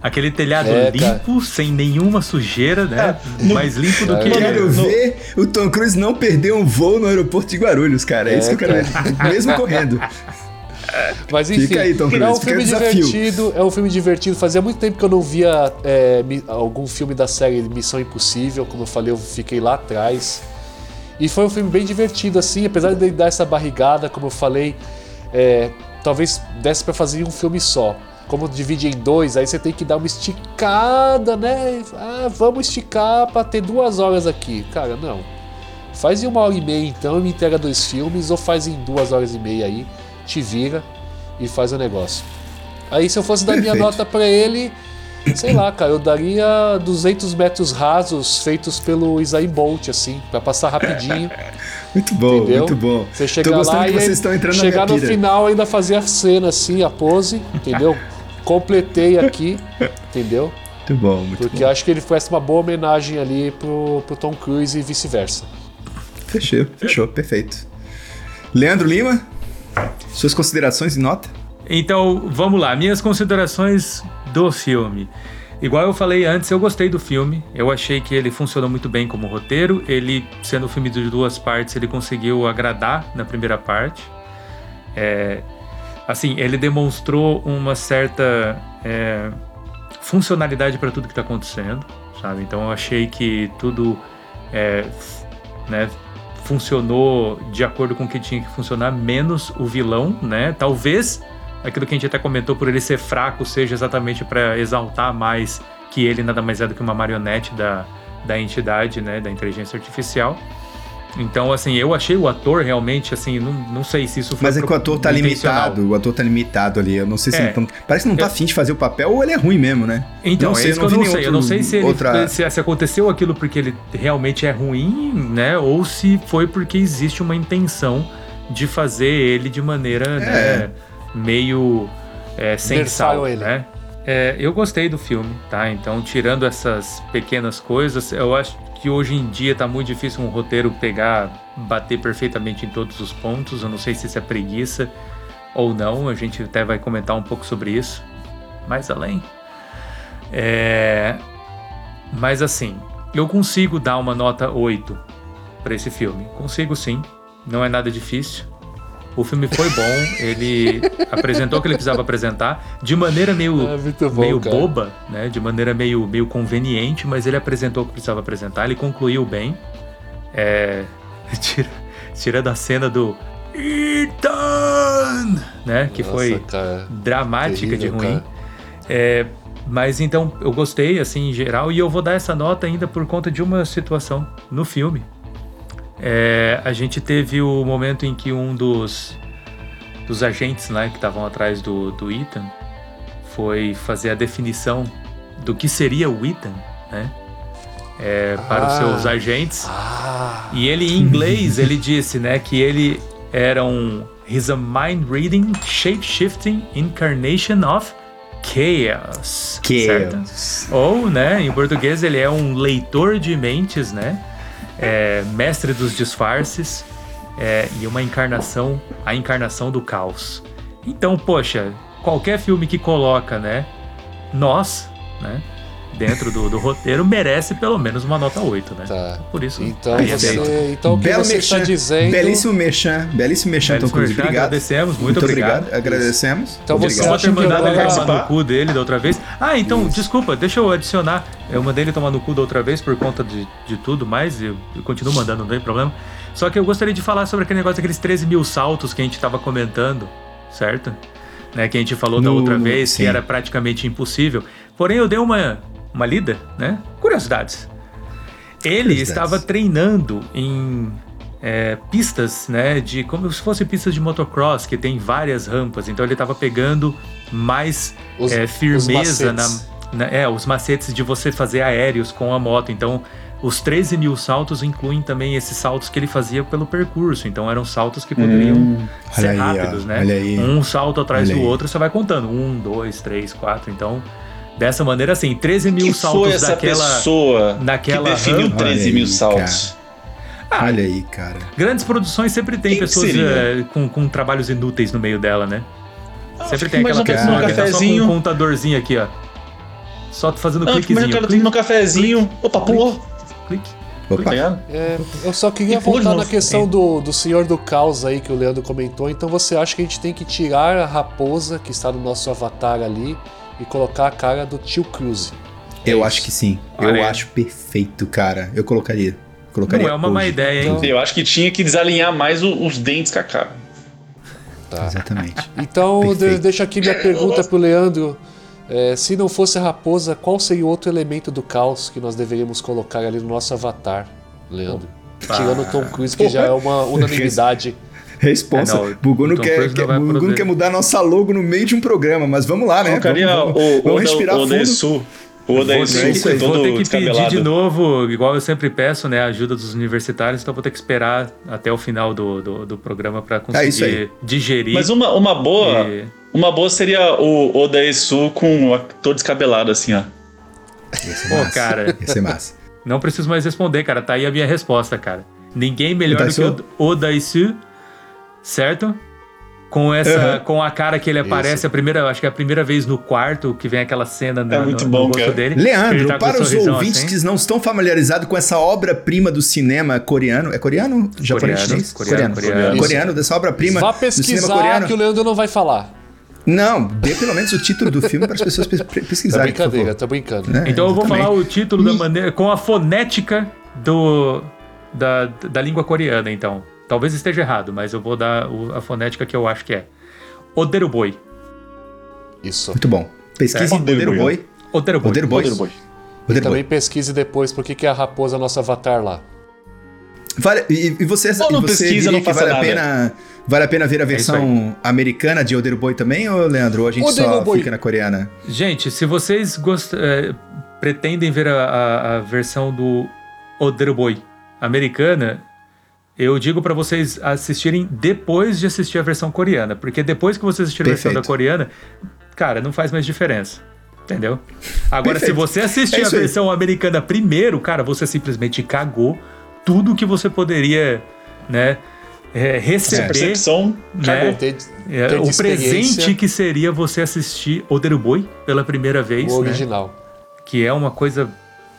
Aquele telhado É, limpo, sem nenhuma sujeira, né? Mais limpo do que. Quero no- ver o Tom Cruise não perder um voo no aeroporto de Guarulhos, cara. É, É, isso que eu quero ver. Mesmo correndo. (laughs) Mas enfim, Fica aí, é um filme divertido, é um filme divertido. Fazia muito tempo que eu não via é, algum filme da série Missão Impossível, como eu falei, eu fiquei lá atrás. E foi um filme bem divertido, assim, apesar de ele dar essa barrigada, como eu falei, é, talvez desse pra fazer em um filme só. Como divide em dois, aí você tem que dar uma esticada, né? Ah, vamos esticar pra ter duas horas aqui. Cara, não. Faz em uma hora e meia então e me entrega dois filmes, ou faz em duas horas e meia aí, te vira e faz o negócio. Aí se eu fosse dar minha Perfeito. nota pra ele, sei lá, cara, eu daria 200 metros rasos feitos pelo Isaí Bolt, assim, pra passar rapidinho. (laughs) Muito bom, Entendeu? muito bom. Você chegar lá e vocês estão entrando chegar no final ainda fazer a cena assim, a pose, entendeu? (laughs) Completei aqui, entendeu? Muito bom, muito Porque bom. acho que ele fez uma boa homenagem ali pro, pro Tom Cruise e vice-versa. Fechou, fechou, perfeito. Leandro Lima, suas considerações e nota? Então, vamos lá. Minhas considerações do filme. Igual eu falei antes, eu gostei do filme. Eu achei que ele funcionou muito bem como roteiro. Ele, sendo um filme de duas partes, ele conseguiu agradar na primeira parte. É, assim, ele demonstrou uma certa é, funcionalidade para tudo que está acontecendo, sabe? Então eu achei que tudo é, né, funcionou de acordo com o que tinha que funcionar, menos o vilão, né? Talvez aquilo que a gente até comentou por ele ser fraco seja exatamente para exaltar mais que ele nada mais é do que uma marionete da, da entidade, né, da inteligência artificial. Então, assim, eu achei o ator realmente, assim, não, não sei se isso foi Mas é que o ator tá limitado, o ator tá limitado ali. Eu não sei se É. ele Parece que não tá Eu- afim de fazer o papel ou ele é ruim mesmo, né? Então, Não é sei, isso eu que não eu não sei. nenhum Eu não outro- sei se, ele- outra- se, se aconteceu aquilo porque ele realmente é ruim, né? Ou se foi porque existe uma intenção de fazer ele de maneira né, meio é, né? É, eu gostei do filme, tá? Então, tirando essas pequenas coisas, eu acho que hoje em dia tá muito difícil um roteiro pegar, bater perfeitamente em todos os pontos. Eu não sei se isso é preguiça ou não. A gente até vai comentar um pouco sobre isso mais além. É... Mas assim, eu consigo dar uma nota 8 para esse filme. Consigo sim, não é nada difícil. O filme foi bom, ele apresentou o que ele precisava apresentar de maneira meio, É bom, meio cara. boba, né? De maneira meio, meio conveniente, mas ele apresentou o que precisava apresentar, ele concluiu bem. É... (laughs) Tira, tirando a cena do Ethan, né? Que Nossa, foi cara, dramática terrível, de ruim. É, mas então eu gostei assim em geral e eu vou dar essa nota ainda por conta de uma situação no filme. É, a gente teve o momento em que um dos dos agentes né, que estavam atrás do, do Ethan foi fazer a definição do que seria o Ethan, né? É, para os Ah. seus agentes. Ah, E ele, em inglês, ele disse, né, que ele era um... He's a mind-reading, shape-shifting incarnation of chaos. certo? Chaos. Ou, né, em português, ele é um leitor de mentes, né? É, mestre dos disfarces é, e uma encarnação, a encarnação do caos. Então, poxa, qualquer filme que coloca, né, nós, né, dentro do, do roteiro, merece pelo menos uma nota 8, né? Tá. Por isso. Então, aí é você, então o que Belo você está dizendo... belíssimo merchan, belíssimo Tom Belíssimo Cruise. Obrigado. agradecemos, muito obrigado. Agradecemos. Então você Obrigado. Só acha ter mandado ele tomar no cu dele da outra vez. Ah, então, desculpa, deixa eu adicionar. Eu mandei ele tomar no cu da outra vez por conta de, de tudo, mas eu, eu continuo mandando, não tem problema. Só que eu gostaria de falar sobre aquele negócio daqueles 13 mil saltos que a gente tava comentando, certo? Né, que a gente falou da No- outra no- vez, sim. que era praticamente impossível. Porém, eu dei uma, uma lida, né? Curiosidades. Ele Curiosidades. estava treinando em é, pistas, né? De como se fossem pistas de motocross, que tem várias rampas. Então ele estava pegando mais Os- é, os firmeza na, na- É, os macetes de você fazer aéreos com a moto. Então, os 13 mil saltos incluem também esses saltos que ele fazia pelo percurso. Então, eram saltos que poderiam Hum, ser aí, rápidos, ó, né? Um salto atrás Olha do aí. outro, você vai contando. Um, dois, três, quatro. Então, dessa maneira, assim, 13 mil que saltos foi essa daquela. pessoa naquela que definiu rampa? 13 Olha mil saltos? Ah, Olha aí, cara. Grandes produções sempre tem Quem que pessoas eh, com, com trabalhos inúteis no meio dela, né? sempre tem aquela pessoa que tá só com um contadorzinho aqui, ó. Só fazendo Não, cliquezinho. mas o cara clique, no cafezinho. Opa, pulou. clique. Tá Opa. É, eu só queria E voltar na questão do, do Senhor do Caos aí que o Leandro comentou. Então você acha que a gente tem que tirar a raposa que está no nosso avatar ali e colocar a cara do tio Cruise? Eu É acho que sim. Olha Eu acho perfeito, cara. Eu colocaria. Colocaria Não é uma má hoje. ideia, hein? Então- Eu acho que tinha que desalinhar mais o- os dentes com a cara. Tá. Exatamente. (laughs) Então de, deixa aqui minha pergunta pro Leandro. É, se não fosse a raposa, qual seria o outro elemento do caos que nós deveríamos colocar ali no nosso avatar, Leandro? Tirando o Tom Cruise, que já é uma (laughs) unanimidade. Responsa. É, não, Bugu não quer, não quer- não quer mudar nossa logo no meio de um programa, mas vamos lá, né? Colocaria vamos, vamos, o, vamos o, respirar o fundo. Odaesu. O ter que- com Vou todo ter que pedir de novo, igual eu sempre peço, né? A ajuda dos universitários, então vou ter que esperar até o final do, do, do programa para É isso conseguir digerir. Mas uma, uma boa... e- Uma boa seria o Odaesu com o todo descabelado, assim, ó. Ser Pô, massa. cara. Ia ser massa. Não preciso mais responder, cara. Tá aí a minha resposta, cara. Ninguém melhor do que o Odaisu, certo? Com essa, Uhum. com a cara que ele aparece a primeira, acho que é a primeira vez no quarto que vem aquela cena na, É muito no, bom, no rosto cara. dele. ele Leandro, tá para os ouvintes assim. que não estão familiarizados com essa obra-prima do cinema coreano. É coreano? Japonês? Coreano, coreano, coreano. coreano. Coreano, dessa obra-prima cinema pesquisar coreano. que o Leandro não vai falar. Não, dê pelo menos o título do filme para as pessoas pe- pe- Tá pesquisarem. por brincadeira, tá brincando. Né? Então eu vou falar o título da maneira com a fonética do da, da língua coreana, então. Talvez esteja errado, mas eu vou dar o- a fonética que eu acho que é. Oderuboi. Isso. Muito bom. Pesquise É. Poder Boi. Oderuboi. Poder Boi. Poder Boy. Poder Também pesquise depois por que é a raposa nosso avatar lá. Vale, e, e você, Ou não e você pesquisa, diria não que vale a nada. pena vale a pena ver a É versão americana de Oder Boy também, ou Leandro? Ou a gente só fica na coreana? Gente, se vocês gost... eh, pretendem ver a, a- a versão do Oderuboi americana, eu digo pra vocês assistirem depois de assistir a versão coreana, porque depois que vocês assistirem a versão da Perfeito. coreana, cara, não faz mais diferença. Entendeu? Agora, se Perfeito. você assistir É a isso aí. versão americana primeiro, cara, você simplesmente cagou tudo que você poderia, né, Essa receber percepção né? cagou. Tem, É, de o presente que seria você assistir Oderuboi pela primeira vez, o né? original. Que é uma coisa,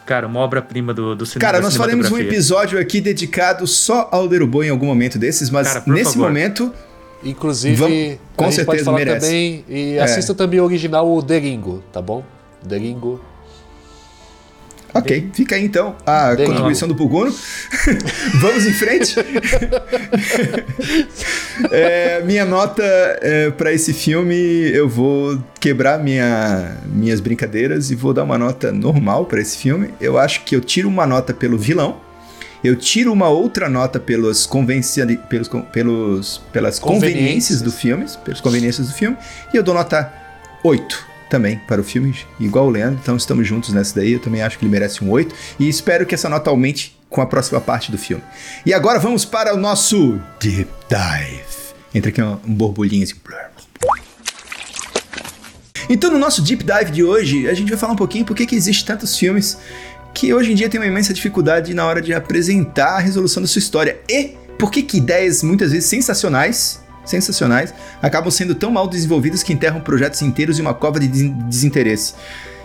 cara, uma obra-prima do, do cinema. Cara, nós faremos um episódio aqui dedicado só ao Boy em algum momento desses, mas Cara, nesse favor. momento, Inclusive, Vamos- com a gente pode certeza falar merece. também e É. assista também o original, o Deringo, tá bom? Deringo. Ok, fica aí então a contribuição do Puguno. (laughs) Vamos em frente. (laughs) É, minha nota é, para esse filme, eu vou quebrar minha, minhas brincadeiras e vou dar uma nota normal para esse filme. Eu acho que eu tiro uma nota pelo vilão. Eu tiro uma outra nota pelos convenciali- pelos, pelos, pelas conveniências Conveniências. do filme, pelas conveniências do filme, e eu dou nota 8 também para o filme, igual o Leandro, então estamos juntos nessa daí, eu também acho que ele merece um 8, e espero que essa nota aumente com a próxima parte do filme. E agora vamos para o nosso Deep Dive. Entra aqui um, um borbulhinho assim. Então, no nosso Deep Dive de hoje, a gente vai falar um pouquinho por que que existe tantos filmes que hoje em dia tem uma imensa dificuldade na hora de apresentar a resolução da sua história. E por que que ideias muitas vezes sensacionais, sensacionais, acabam sendo tão mal desenvolvidas que enterram projetos inteiros em uma cova de des- desinteresse.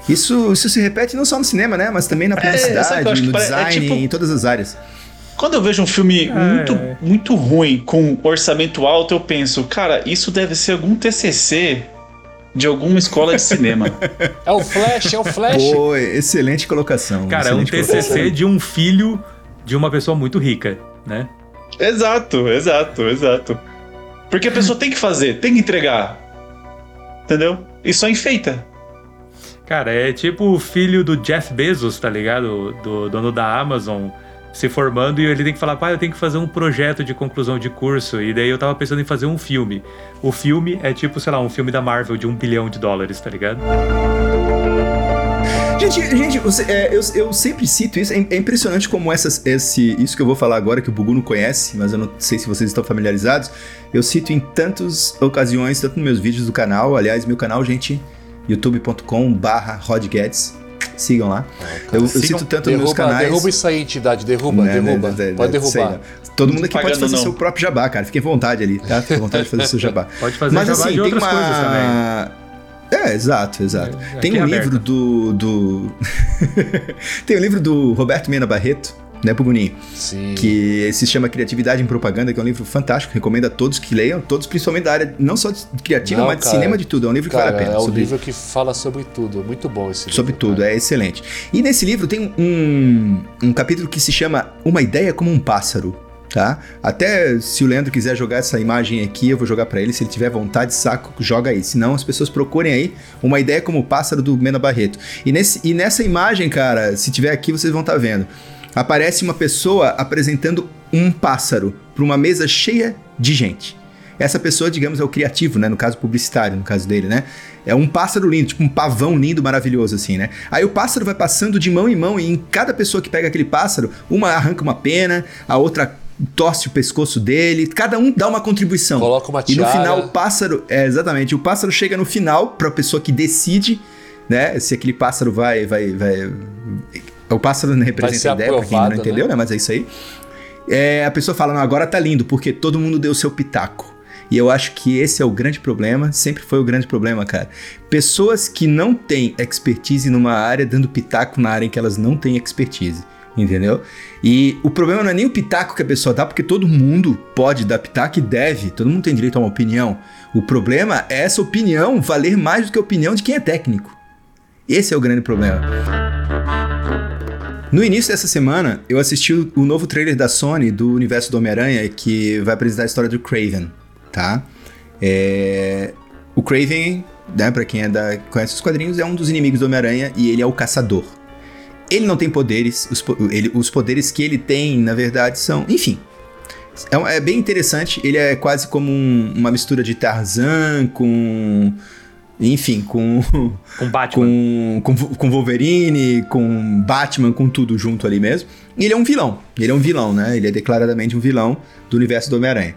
Isso, isso se repete não só no cinema, né? Mas também na É, publicidade, acho no pare- é design, tipo- em todas as áreas. Quando eu vejo um filme É. muito, muito ruim, com orçamento alto, eu penso, cara, isso deve ser algum TCC de alguma escola de cinema. (laughs) É o Flash, é o Flash. Pô, excelente colocação. Cara, é um TCC colocação. de um filho de uma pessoa muito rica, né? exato, exato, exato. Porque a pessoa tem que fazer, tem que entregar. Entendeu? E só enfeita. Cara, é tipo o filho do Jeff Bezos, tá ligado? Do dono da Amazon, se formando e ele tem que falar, pai, eu tenho que fazer um projeto de conclusão de curso. E daí eu tava pensando em fazer um filme. O filme é tipo, sei lá, um filme da Marvel de um bilhão de dólares, tá ligado? Gente, gente você- é, eu, eu sempre cito isso. É, é impressionante como essas, esse, isso que eu vou falar agora, que o Bugu não conhece, mas eu não sei se vocês estão familiarizados. Eu cito em tantas ocasiões, tanto nos meus vídeos do canal. Aliás, meu canal, gente, youtube.com/barra rodguedes. Sigam lá. Eu, eu sigam. cito tanto nos meus Derruba, canais. derruba isso aí, entidade. Derruba, Né, derruba. né, Pode sei derrubar. Todo mundo aqui pode fazer não. seu próprio jabá, cara. Fique à vontade ali, tá? Fique à vontade de fazer seu jabá. Pode fazer Mas jabá assim, de tem outras uma... coisas também. É, exato, exato. É, tem aqui um é livro do. do... (laughs) tem um livro do Roberto Mena Barreto, né, Puguninho? Sim. Que se chama Criatividade em Propaganda, que é um livro fantástico. Recomendo a todos que leiam, todos principalmente da área, não só de criativa, Não, mas de cara, cinema de tudo. É um livro que Cara, vale a pena. é um sobre- livro que fala sobre tudo. Muito bom esse livro. Sobre tudo, cara. é excelente. E nesse livro tem um, um capítulo que se chama Uma Ideia como um Pássaro, tá? Até se o Leandro quiser jogar essa imagem aqui, eu vou jogar pra ele. Se ele tiver vontade, saco, joga aí. Senão as pessoas procurem aí Uma Ideia como o Pássaro do Mena Barreto. E, nesse, e nessa imagem, cara, se tiver aqui, vocês vão estar vendo. Aparece uma pessoa apresentando um pássaro pra uma mesa cheia de gente. Essa pessoa, digamos, é o criativo, né? No caso publicitário, no caso dele, né? É um pássaro lindo, tipo um pavão lindo, maravilhoso, assim, né? Aí o pássaro vai passando de mão em mão e em cada pessoa que pega aquele pássaro, uma arranca uma pena, a outra torce o pescoço dele, cada um dá uma contribuição. Coloca uma E no tiara. final o pássaro, é exatamente, o pássaro chega no final pra pessoa que decide, né? Se aquele pássaro vai vai vai o pássaro não representa a ideia, pra quem não aprovado, entendeu, né? né? Mas é isso aí. É, a pessoa fala, não, agora tá lindo, porque todo mundo deu seu pitaco. E eu acho que esse é o grande problema, sempre foi o grande problema, cara. Pessoas que não têm expertise numa área dando pitaco na área em que elas não têm expertise, entendeu? E o problema não é nem o pitaco que a pessoa dá, porque todo mundo pode dar pitaco e deve, todo mundo tem direito a uma opinião. O problema é essa opinião valer mais do que a opinião de quem é técnico. Esse é o grande problema. No início dessa semana, eu assisti o novo trailer da Sony do universo do Homem-Aranha que vai apresentar a história do Craven, tá? É, O Craven, né, pra quem é da... conhece os quadrinhos, é um dos inimigos do Homem-Aranha e ele é o caçador. Ele não tem poderes, os, ele- os poderes que ele tem, na verdade, são... Enfim, é, é bem interessante, ele é quase como um- uma mistura de Tarzan com... Enfim, com... Com Batman. com, com, com Wolverine, com Batman, com tudo junto ali mesmo. E ele é um vilão. Ele é um vilão, né? Ele é declaradamente um vilão do universo do Homem-Aranha.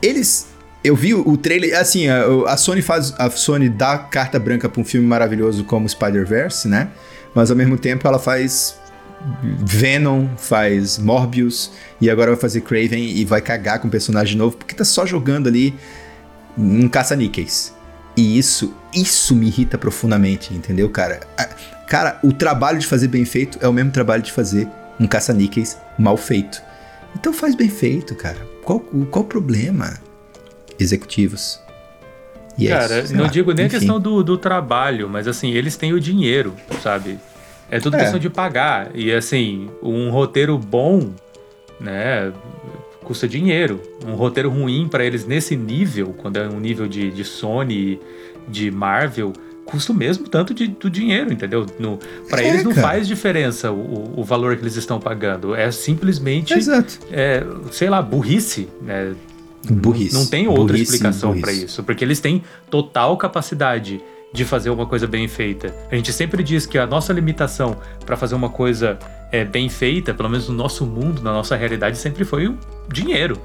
Eles. Eu vi o, o trailer. Assim, a, a Sony faz. A Sony dá carta branca pra um filme maravilhoso como Spider-Verse, né? Mas ao mesmo tempo ela faz. Venom, faz Morbius e agora vai fazer Craven e vai cagar com o personagem novo porque tá só jogando ali um caça-níqueis. E isso, isso me irrita profundamente, entendeu, cara? Cara, o trabalho de fazer bem feito é o mesmo trabalho de fazer um caça-níqueis mal feito. Então faz bem feito, cara. Qual, qual o problema? Executivos. É Cara, não lá, digo nem enfim. a questão do, do trabalho, mas assim, eles têm o dinheiro, sabe? É tudo É. questão de pagar. E assim, um roteiro bom, né, custa dinheiro. Um roteiro ruim pra eles nesse nível, quando é um nível de, de Sony, de Marvel, custa o mesmo tanto de, do dinheiro, entendeu? Pra É, eles não cara. faz diferença o, o valor que eles estão pagando. É simplesmente, Exato. é, sei lá, burrice, né? Burrice. Não tem outra Burrice, explicação pra burrice. isso, porque eles têm total capacidade de fazer uma coisa bem feita. A gente sempre diz que a nossa limitação pra fazer uma coisa é, bem feita, pelo menos no nosso mundo, na nossa realidade, sempre foi o dinheiro.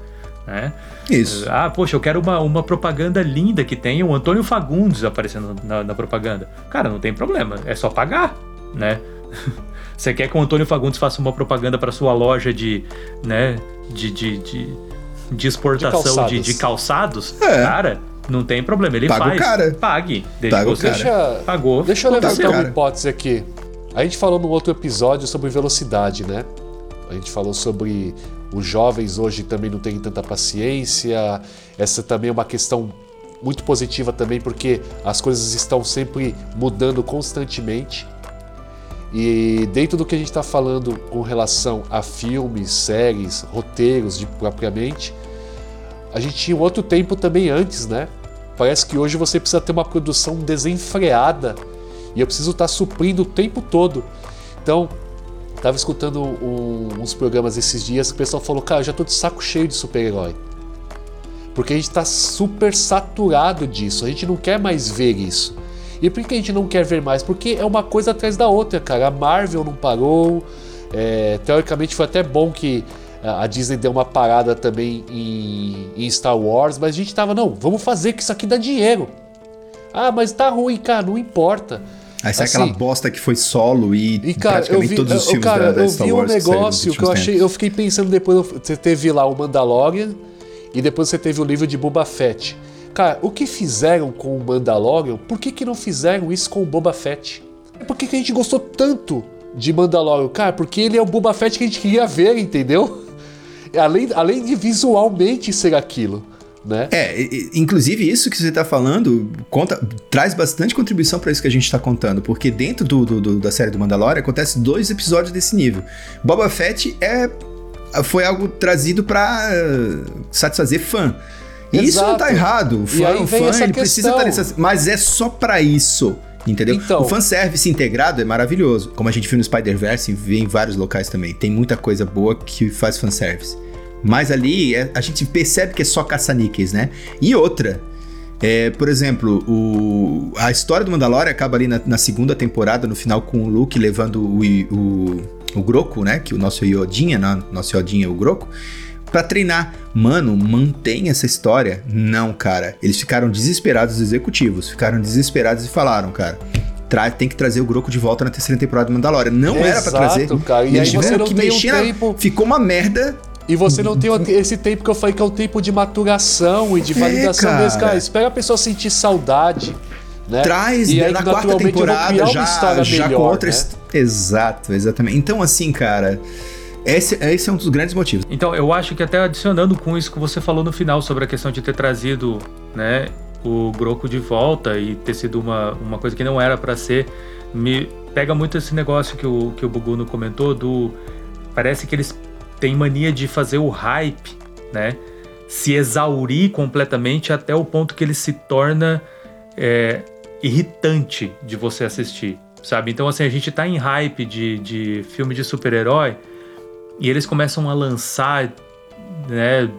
Né? Isso. Ah, poxa, eu quero uma, uma propaganda linda que tenha o Antônio Fagundes aparecendo na, na propaganda. Cara, não tem problema, é só pagar, né? (laughs) Você quer que o Antônio Fagundes faça uma propaganda para sua loja de, né, de, de, de, de exportação de, calçados. de calçados? É. Cara, Não tem problema, ele Paga o faz. cara. Pague. Desde Paga o você cara. Deixa, pagou. deixa eu levantar uma hipótese aqui. A gente falou num outro episódio sobre velocidade, né? A gente falou sobre os jovens hoje também não têm tanta paciência. Essa também é uma questão muito positiva também, porque as coisas estão sempre mudando constantemente. E dentro do que a gente está falando com relação a filmes, séries, roteiros de propriamente, a gente tinha um outro tempo também antes, né? Parece que hoje você precisa ter uma produção desenfreada e eu preciso estar suprindo o tempo todo. Então, tava escutando um- uns programas esses dias que o pessoal falou: Cara, eu já tô de saco cheio de super-herói. Porque a gente tá super saturado disso, a gente não quer mais ver isso. E por que a gente não quer ver mais? Porque é uma coisa atrás da outra, cara. A Marvel não parou. é, teoricamente foi até bom que a Disney deu uma parada também em, em Star Wars, mas a gente tava, não, vamos fazer que isso aqui dá dinheiro. Ah, mas tá ruim, cara, não importa. Aí sai Assim, aquela bosta que foi solo e, E cara, eu praticamente vi, todos os eu, filmes cara, da, da eu Star vi um Wars que saíram nos negócio que eu últimos achei, tempos. eu fiquei pensando depois, você teve lá o Mandalorian e depois você teve o livro de Boba Fett. Cara, o que fizeram com o Mandalorian, por que, que não fizeram isso com o Boba Fett? Por que, que a gente gostou tanto de Mandalorian? Cara, porque ele é o Boba Fett que a gente queria ver, entendeu? Além, além de visualmente ser aquilo, né? É, inclusive isso que você tá falando conta, traz bastante contribuição pra isso que a gente tá contando, porque dentro do, do- da série do Mandalorian acontece dois episódios desse nível. Boba Fett é foi algo trazido pra eh, satisfazer fã. E isso não tá Exato. errado. O fã, o fã ele precisa questão. estar nessa, mas é só pra isso. Entendeu? Então- o fanservice integrado é maravilhoso. Como a gente viu no Spider-Verse e vê em vários locais também. Tem muita coisa boa que faz fanservice. Mas ali é- a gente percebe que é só caça-níqueis, né? E outra, é, por exemplo, o, a história do Mandalorian acaba ali na, na segunda temporada, no final, com o Luke levando o, o, o Groco, né? Que o nosso Yodinha, né? Nosso Yodinha é o Groco. Pra treinar. Mano, mantém essa história. Não, cara. Eles ficaram desesperados, os executivos. Ficaram desesperados e falaram, cara. Tra tem que trazer o Groco de volta na terceira temporada do Mandalorian. Não era pra Exato, trazer. cara. E eles aí você tiveram que um mexer na- tempo- Ficou uma merda. E você não tem esse tempo que eu falei que é o tempo de maturação e de É, validação cara. mesmo. Cara, espera a pessoa sentir saudade. Né? Traz e aí, na quarta naturalmente, eu vou criar temporada uma já, história já melhor, com outra. né? Exato, exatamente. Então, assim, cara, esse, esse é um dos grandes motivos. Então, eu acho que até adicionando com isso que você falou no final sobre a questão de ter trazido, né, o Broco de volta e ter sido uma, uma coisa que não era pra ser, me pega muito esse negócio que o, que o Buguno comentou do parece que eles têm mania de fazer o hype, né, se exaurir completamente até o ponto que ele se torna é, irritante de você assistir, sabe? Então, assim, a gente tá em hype de, de filme de super-herói e eles começam a lançar, né,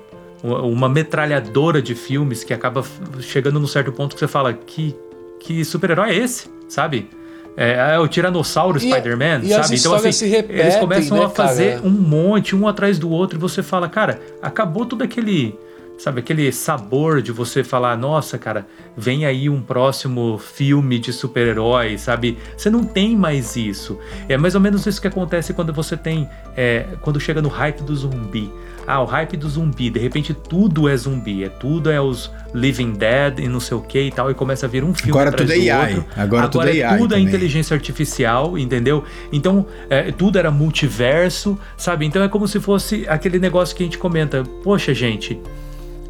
uma- metralhadora de filmes que acaba chegando num certo ponto que você fala que, que super-herói é esse, sabe? É, é o Tiranossauro Spider-Man, sabe? Então, assim, repetem, eles começam né, a fazer cara? um monte, um atrás do outro, e você fala, cara, acabou todo aquele, sabe, aquele sabor de você falar, nossa, cara, vem aí um próximo filme de super-herói, sabe? Você não tem mais isso. É mais ou menos isso que acontece quando você tem, é, quando chega no hype do zumbi. Ah, o hype do zumbi, de repente tudo é zumbi, é tudo é os Living Dead e não sei o que e tal, e começa a vir um filme Agora tudo é AI. outro. Agora tudo é AI tudo é inteligência artificial, entendeu? Então, é, tudo era multiverso, sabe? Então é como se fosse aquele negócio que a gente comenta. Poxa, gente,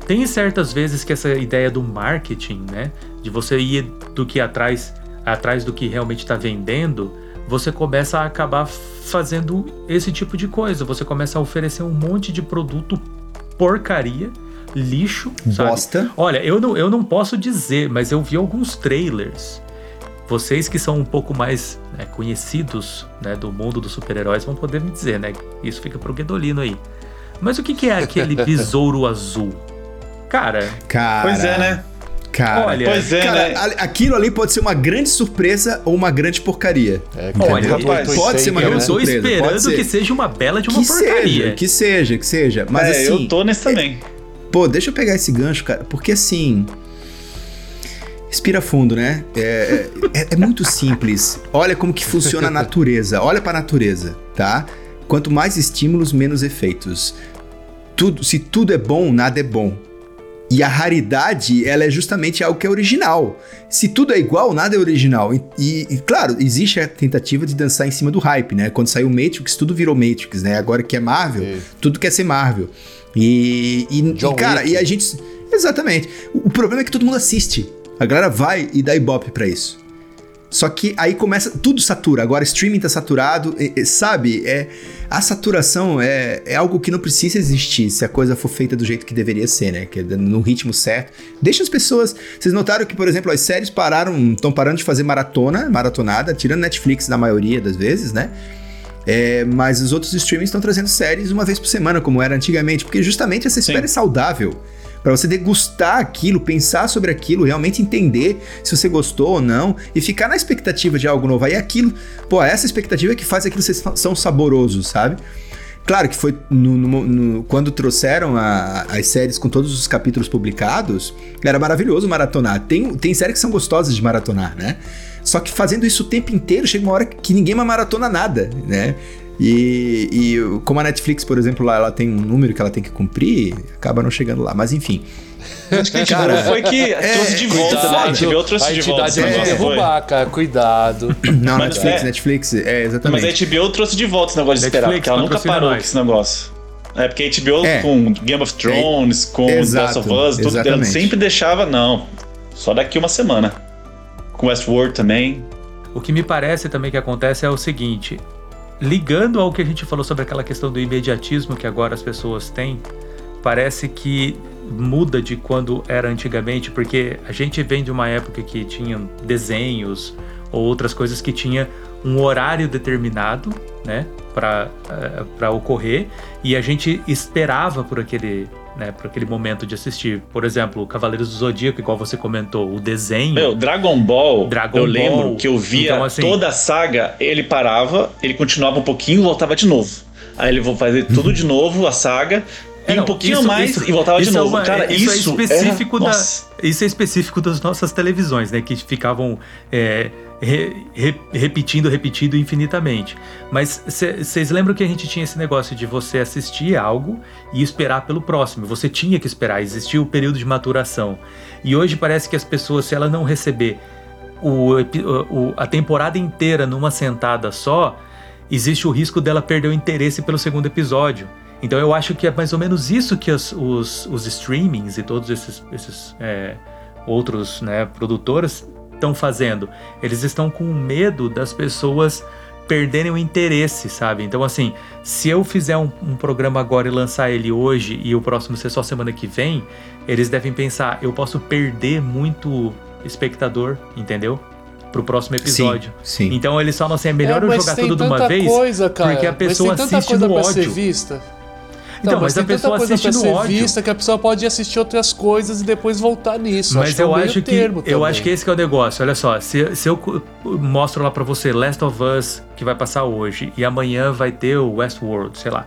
tem certas vezes que essa ideia do marketing, né? De você ir do que atrás, atrás do que realmente está vendendo, você começa a acabar fazendo esse tipo de coisa. Você começa a oferecer um monte de produto porcaria, lixo, sabe? Bosta. Olha, eu não, eu não posso dizer, mas eu vi alguns trailers. Vocês que são um pouco mais né, conhecidos né, do mundo dos super-heróis vão poder me dizer, né? Isso fica pro Guedolino aí. Mas o que, que é aquele (laughs) besouro azul? Cara, Cara. Pois é, né? Cara, Olha, Pois é, cara, né? a- aquilo ali pode ser uma grande surpresa ou uma grande porcaria. É, Olha, rapaz, pode ser uma eu grande tô surpresa, pode esperando ser. que seja uma bela de uma que porcaria. seja, que seja, que seja. Mas é, assim, eu tô nesse também. pô, deixa eu pegar esse gancho, cara, porque assim. Respira fundo, né? É, é- é muito simples. Olha como que funciona a natureza. Olha pra natureza, tá? Quanto mais estímulos, menos efeitos. Tudo, se tudo é bom, nada é bom. E a raridade, ela é justamente algo que é original. Se tudo é igual, nada é original. E, e- e, claro, existe a tentativa de dançar em cima do hype, né? Quando saiu Matrix, tudo virou Matrix, né? Agora que é Marvel, tudo quer ser Marvel. E, e, e, cara, Wick. e a gente. Exatamente. O, o problema é que todo mundo assiste. A galera vai e dá ibope pra isso. Só que aí começa, tudo satura. Agora streaming tá saturado, e- e, sabe? É, a saturação é, é algo que não precisa existir se a coisa for feita do jeito que deveria ser, né? Que é no ritmo certo. Deixa as pessoas. Vocês notaram que, por exemplo, as séries pararam, estão parando de fazer maratona, maratonada, tirando Netflix na maioria das vezes, né? É, mas os outros streamings estão trazendo séries uma vez por semana, como era antigamente, porque justamente essa espera Sim. é saudável. Pra você degustar aquilo, pensar sobre aquilo, realmente entender se você gostou ou não e ficar na expectativa de algo novo. Aí aquilo, pô, essa expectativa é que faz aquilo ser são saboroso, sabe? Claro que foi no- no- no- quando trouxeram a- as séries com todos os capítulos publicados, era maravilhoso maratonar. Tem, tem séries que são gostosas de maratonar, né? Só que fazendo isso o tempo inteiro, chega uma hora que ninguém mais maratona nada, né? E, e como a Netflix, por exemplo, lá ela tem um número que ela tem que cumprir, acaba não chegando lá. Mas enfim. Acho que Cara, tipo, foi que trouxe de volta, né? A HBO trouxe a de volta entidade esse vai foi. derrubar, cara. Cuidado. Não, Mas Netflix, é- Netflix, é Mas exatamente. a HBO trouxe de volta esse negócio de esperar, Netflix porque ela nunca parou com esse negócio. É, porque a HBO É. com Game of Thrones, com Exato, Last of Us, tudo, ela exatamente. sempre deixava, não, só daqui uma semana. Com Westworld também. O que me parece também que acontece é o seguinte: ligando ao que a gente falou sobre aquela questão do imediatismo que agora as pessoas têm, parece que muda de quando era antigamente, porque a gente vem de uma época que tinha desenhos ou outras coisas que tinha um horário determinado, né, para ocorrer e a gente esperava por aquele né, por aquele momento de assistir. Por exemplo, Cavaleiros do Zodíaco, igual você comentou, o desenho. Meu, Dragon Ball, Dragon eu Ball. lembro que eu via Então, assim- toda a saga, ele parava, ele continuava um pouquinho e voltava de novo. Aí ele vou fazer tudo de novo, a saga, É, e um não, pouquinho isso- mais isso- e voltava de é novo. uma- Cara, isso isso, é específico da- Nossa. Isso é específico das nossas televisões, né? Que ficavam é, re- re- repetindo, repetindo infinitamente. Mas vocês lembram que a gente tinha esse negócio de você assistir algo e esperar pelo próximo? Você tinha que esperar, existia o período de maturação. E hoje parece que as pessoas, se ela não receber o o- a temporada inteira numa sentada só, existe o risco dela perder o interesse pelo segundo episódio. Então eu acho que é mais ou menos isso que os, os, os streamings e todos esses, esses é, outros né, estão fazendo. Eles estão com medo das pessoas perderem o interesse, sabe? Então, assim, se eu fizer um, um programa agora e lançar ele hoje e o próximo ser só semana que vem, eles devem pensar, eu posso perder muito espectador, entendeu? Pro próximo episódio. Sim. Então eles falam assim, é melhor eu mas jogar tudo de uma vez, coisa, cara. porque a pessoa mas tem tanta assiste coisa no pra ser ódio. vista. Então, mas a tem tanta pessoa coisa assiste pra no ódio. vista que a pessoa pode assistir outras coisas e depois voltar nisso. Mas que é eu o meio acho que termo eu também. acho que esse que é o negócio. Olha só, se, se eu mostro lá pra você Last of Us que vai passar hoje e amanhã vai ter o Westworld, sei lá.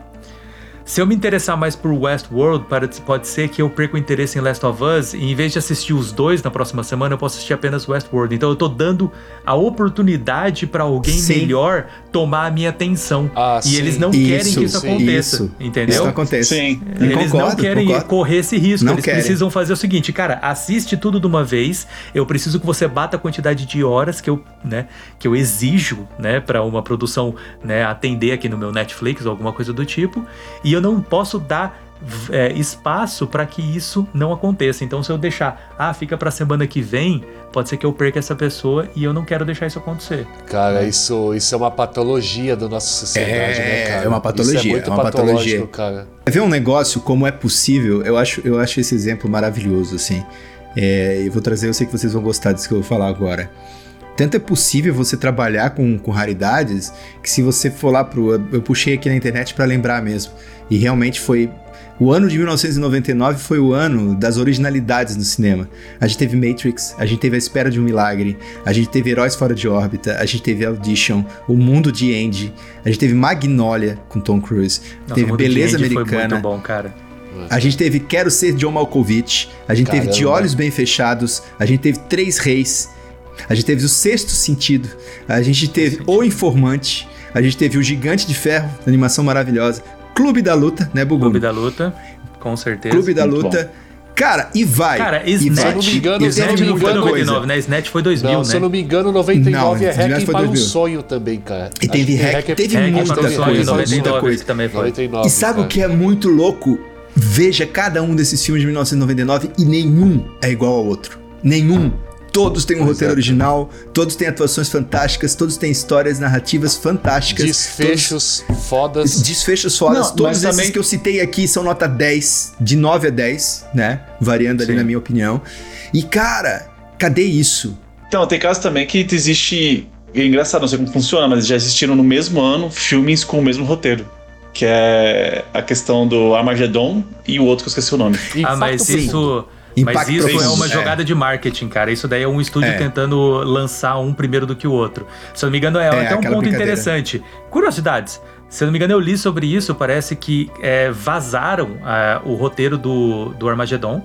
Se eu me interessar mais por Westworld, pode, pode ser que eu perca o interesse em Last of Us e em vez de assistir os dois na próxima semana, eu posso assistir apenas Westworld. Então eu tô dando a oportunidade pra alguém Sim. melhor tomar a minha atenção. Ah, e sim. eles não querem Isso, que isso sim, aconteça, isso. entendeu? Isso acontece. Sim. Eles não concordo, querem concordo. correr esse risco. Não Eles querem. precisam fazer o seguinte, cara, assiste tudo de uma vez. Eu preciso que você bata a quantidade de horas que eu, né, que eu exijo, né, para uma produção, né, atender aqui no meu Netflix ou alguma coisa do tipo. E eu não posso dar é, espaço para que isso não aconteça. Então, se eu deixar, ah, fica para semana que vem, pode ser que eu perca essa pessoa e eu não quero deixar isso acontecer. Cara, isso, isso é uma patologia da nossa sociedade, É, né, cara? é uma patologia, Isso é muito é uma patológico, patologia. cara. Ver um negócio como é possível? Eu acho, eu acho esse exemplo maravilhoso, assim. É, eu vou trazer, eu sei que vocês vão gostar disso que eu vou falar agora. Tanto é possível você trabalhar com, com raridades que se você for lá pro. Eu puxei aqui na internet pra lembrar mesmo. E realmente foi. O ano de 1999 foi o ano das originalidades no cinema. A gente teve Matrix, a gente teve A Espera de um Milagre, a gente teve Heróis Fora de Órbita, a gente teve Audition, O Mundo de Andy, a gente teve Magnolia com Tom Cruise, Nossa, teve o Mundo de Beleza Andy Americana. Foi muito bom, cara. A gente teve Quero Ser John Malkovich, a gente teve De Caramba. Olhos Bem Fechados, a gente teve Três Reis, a gente teve O Sexto Sentido, a gente teve O Informante, a gente teve O Gigante de Ferro, animação maravilhosa, Clube da Luta, né, Bubu? Clube da Luta, com certeza. Clube da Muito Luta. Cara, e vai. Cara, Snatch. Se eu não me engano, Snatch não foi muita engano, coisa. 99, né? Snatch foi 2000, Não, né? se eu não me engano, 99 é Não, Hacking foi para um 2000. sonho também, cara. E teve Hack- é- teve Hack muita sonho, coisa, 99 muita coisa. que também foi. 99, E sabe cara. o que é muito louco? Veja cada um desses filmes de 1999 e nenhum é igual ao outro. Nenhum. Todos têm um Pois roteiro é. original, todos têm atuações fantásticas, todos têm histórias narrativas fantásticas. Desfechos todos- fodas. Desfechos fodas. Não, todos esses também- que eu citei aqui são nota 10, de 9 a 10, né? Variando ali Sim. na minha opinião. E cara, cadê isso? Então, tem casos também que existe. É engraçado, não sei como funciona, mas já existiram no mesmo ano filmes com o mesmo roteiro. Que é a questão do Armageddon e o outro que eu esqueci o nome. Ah, mas Impacto. Mas isso é profundo, uma é. jogada de marketing, cara. Isso daí é um estúdio É. tentando lançar um primeiro do que o outro. Se eu não me engano, é, É, até um ponto interessante. Curiosidades. Se eu não me engano, eu li sobre isso. Parece que é, vazaram o roteiro do, do Armageddon.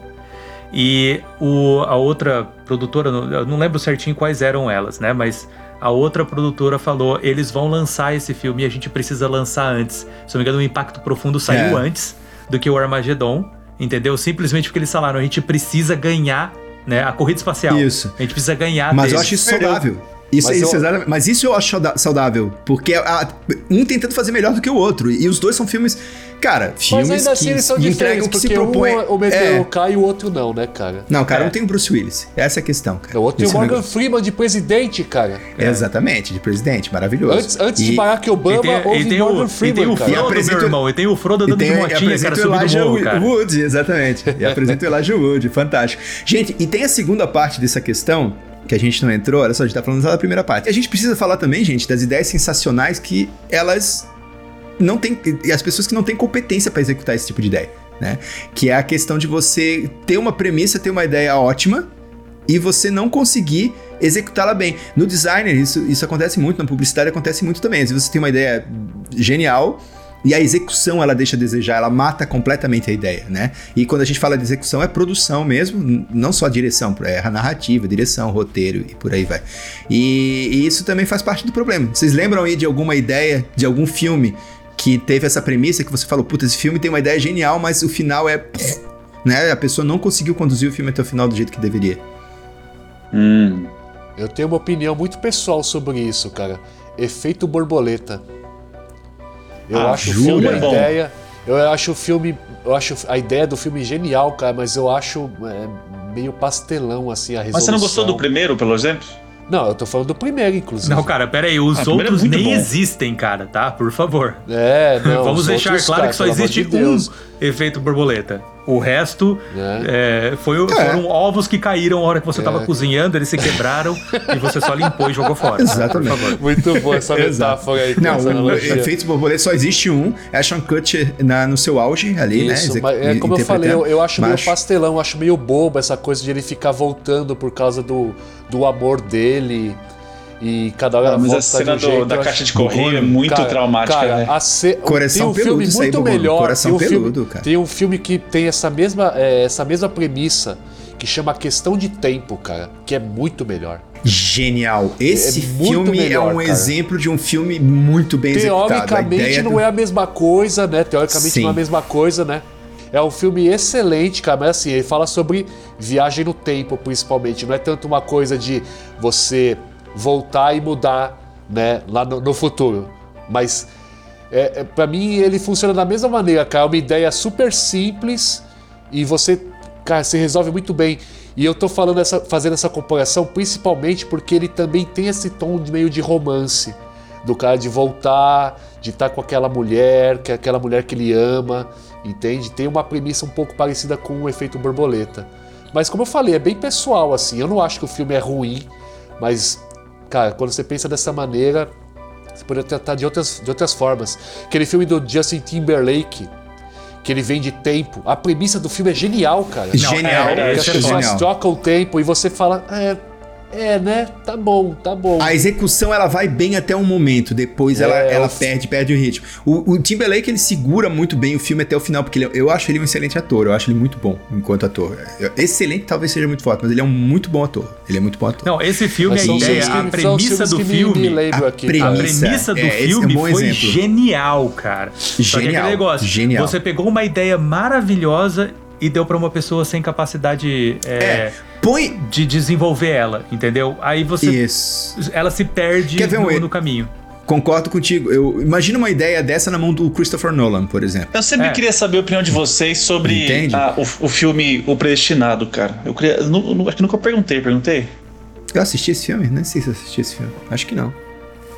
E o, a outra produtora, não- eu não lembro certinho quais eram elas, né? Mas a outra produtora falou: eles vão lançar esse filme e a gente precisa lançar antes. Se eu não me engano, o Impacto Profundo saiu É. antes do que o Armageddon, entendeu? Simplesmente porque eles falaram: a gente precisa ganhar né, a corrida espacial. Isso. A gente precisa ganhar Mas eu deles. acho isso saudável. Isso, Mas isso, eu- exatamente. Mas isso eu acho saudável. Porque a- um tentando fazer melhor do que o outro. E os dois são filmes. Cara, filmes Mas ainda assim que eles são diferentes, o que se porque propõe. um o meteoro É. cai e o outro não, né, cara? Não, cara, É. não tem o Bruce Willis. Essa é a questão, cara. O outro tem o Morgan negócio. Freeman de presidente, cara. É, Exatamente, de presidente, maravilhoso. Antes, antes E- de Barack E Obama, tem, houve e tem Morgan o, e Freeman, tem o cara. E Frodo, meu irmão. E tem o Frodo E andando tem, de e motinha, cara, apresenta o subindo o Elijah morro, cara. Wood, exatamente. E apresenta o (laughs) Elijah Wood, fantástico. Gente, e tem a segunda parte dessa questão, que a gente não entrou, olha só, a gente tá falando só da primeira parte. A gente precisa falar também, gente, das ideias sensacionais que elas não têm. As pessoas que não têm competência pra executar esse tipo de ideia, né? Que é a questão de você ter uma premissa, ter uma ideia ótima e você não conseguir executá-la bem. No designer, isso, isso acontece muito, na publicidade acontece muito também. Vezes você tem uma ideia genial e a execução ela deixa a desejar, ela mata completamente a ideia, né? E quando a gente fala de execução é produção mesmo, não só direção, é a narrativa, direção, roteiro e por aí vai. E, e isso também faz parte do problema. Vocês lembram aí de alguma ideia, de algum filme que teve essa premissa que você falou, puta, esse filme tem uma ideia genial, mas o final é... Né? A pessoa não conseguiu conduzir o filme até o final do jeito que deveria. Hum. Eu tenho uma opinião muito pessoal sobre isso, cara. Efeito borboleta. Eu Ah, acho o jura? filme a ideia. Eu acho o filme. Eu acho a ideia do filme genial, cara, mas eu acho é, meio pastelão, assim, a resolução. Mas você não gostou do primeiro, pelo exemplo? Não, eu tô falando do primeiro, inclusive. Não, cara, pera aí. Os Ah, é outros nem bom. existem, cara, tá? Por favor. É, não. (laughs) Vamos os deixar outros, claro cara, que só existe de Deus. um efeito borboleta. O resto É. é, foi, foram ovos que caíram na hora que você tava É. cozinhando, eles se quebraram (laughs) e você só limpou e jogou fora. Exatamente. Muito boa essa (laughs) metáfora aí. Não, o. Efeitos Borboleta só existe um. Ashton Kutcher na, no seu auge ali, né? Isso, exec- mas é como eu falei, eu, eu acho meio pastelão, eu acho meio bobo essa coisa de ele ficar voltando por causa do, do amor dele e cada hora Ah, mas volta a cena de um do- jeito. da caixa de correio é muito Cara, traumática, cara, né? a ce- Coração tem um peludo filme muito melhor. Coração tem um filme- peludo, cara. Tem um filme que tem essa mesma, é, essa mesma premissa que chama Questão de Tempo, cara, que é muito melhor. Genial. Esse É filme melhor, é um cara. exemplo de um filme muito bem Teoricamente ideia não do- é a mesma coisa, né? Teoricamente Sim. não é a mesma coisa, né? É um filme excelente, cara, mas assim, ele fala sobre viagem no tempo, principalmente. Não é tanto uma coisa de você voltar e mudar, né, lá no, no futuro. Mas, é, é, para mim, ele funciona da mesma maneira, cara. É uma ideia super simples e você, cara, se resolve muito bem. E eu tô falando essa, fazendo essa comparação principalmente porque ele também tem esse tom de meio de romance do cara de voltar, de estar com aquela mulher, que é aquela mulher que ele ama, entende? Tem uma premissa um pouco parecida com o efeito borboleta. Mas como eu falei, é bem pessoal assim. Eu não acho que o filme é ruim, mas cara, quando você pensa dessa maneira, você poderia tratar de outras, de outras formas. Aquele filme do Justin Timberlake, que ele vem de tempo. A premissa do filme é genial, cara. Genial. é, as esse é pessoas genial. trocam o tempo e você fala, é, é, né? Tá bom, tá bom. A execução ela vai bem até um momento, depois ela, É, ela o- perde, perde o ritmo. O, o Timberlake ele segura muito bem o filme até o final, porque ele- eu acho ele um excelente ator, eu acho ele muito bom enquanto ator. Excelente talvez seja muito forte, mas ele é um muito bom ator. Ele é muito bom ator. Não, esse filme, Mas a ideia, a premissa do que me- me filme. a aqui, premissa- A cara. premissa do é, é um filme foi exemplo. genial, cara. Só que Genial, negócio, genial. você pegou uma ideia maravilhosa e deu pra uma pessoa sem capacidade é, É, Põe. de desenvolver ela, entendeu? Aí você. Isso. Ela se perde Quer ver um no, e- no caminho. Concordo contigo. Eu imagina uma ideia dessa na mão do Christopher Nolan, por exemplo. Eu sempre É. queria saber a opinião de vocês sobre a- o, o filme O Predestinado, cara. Eu queria. eu nu- acho que nunca perguntei, perguntei. Eu assisti esse filme? Nem sei se eu assisti esse filme. Acho que não.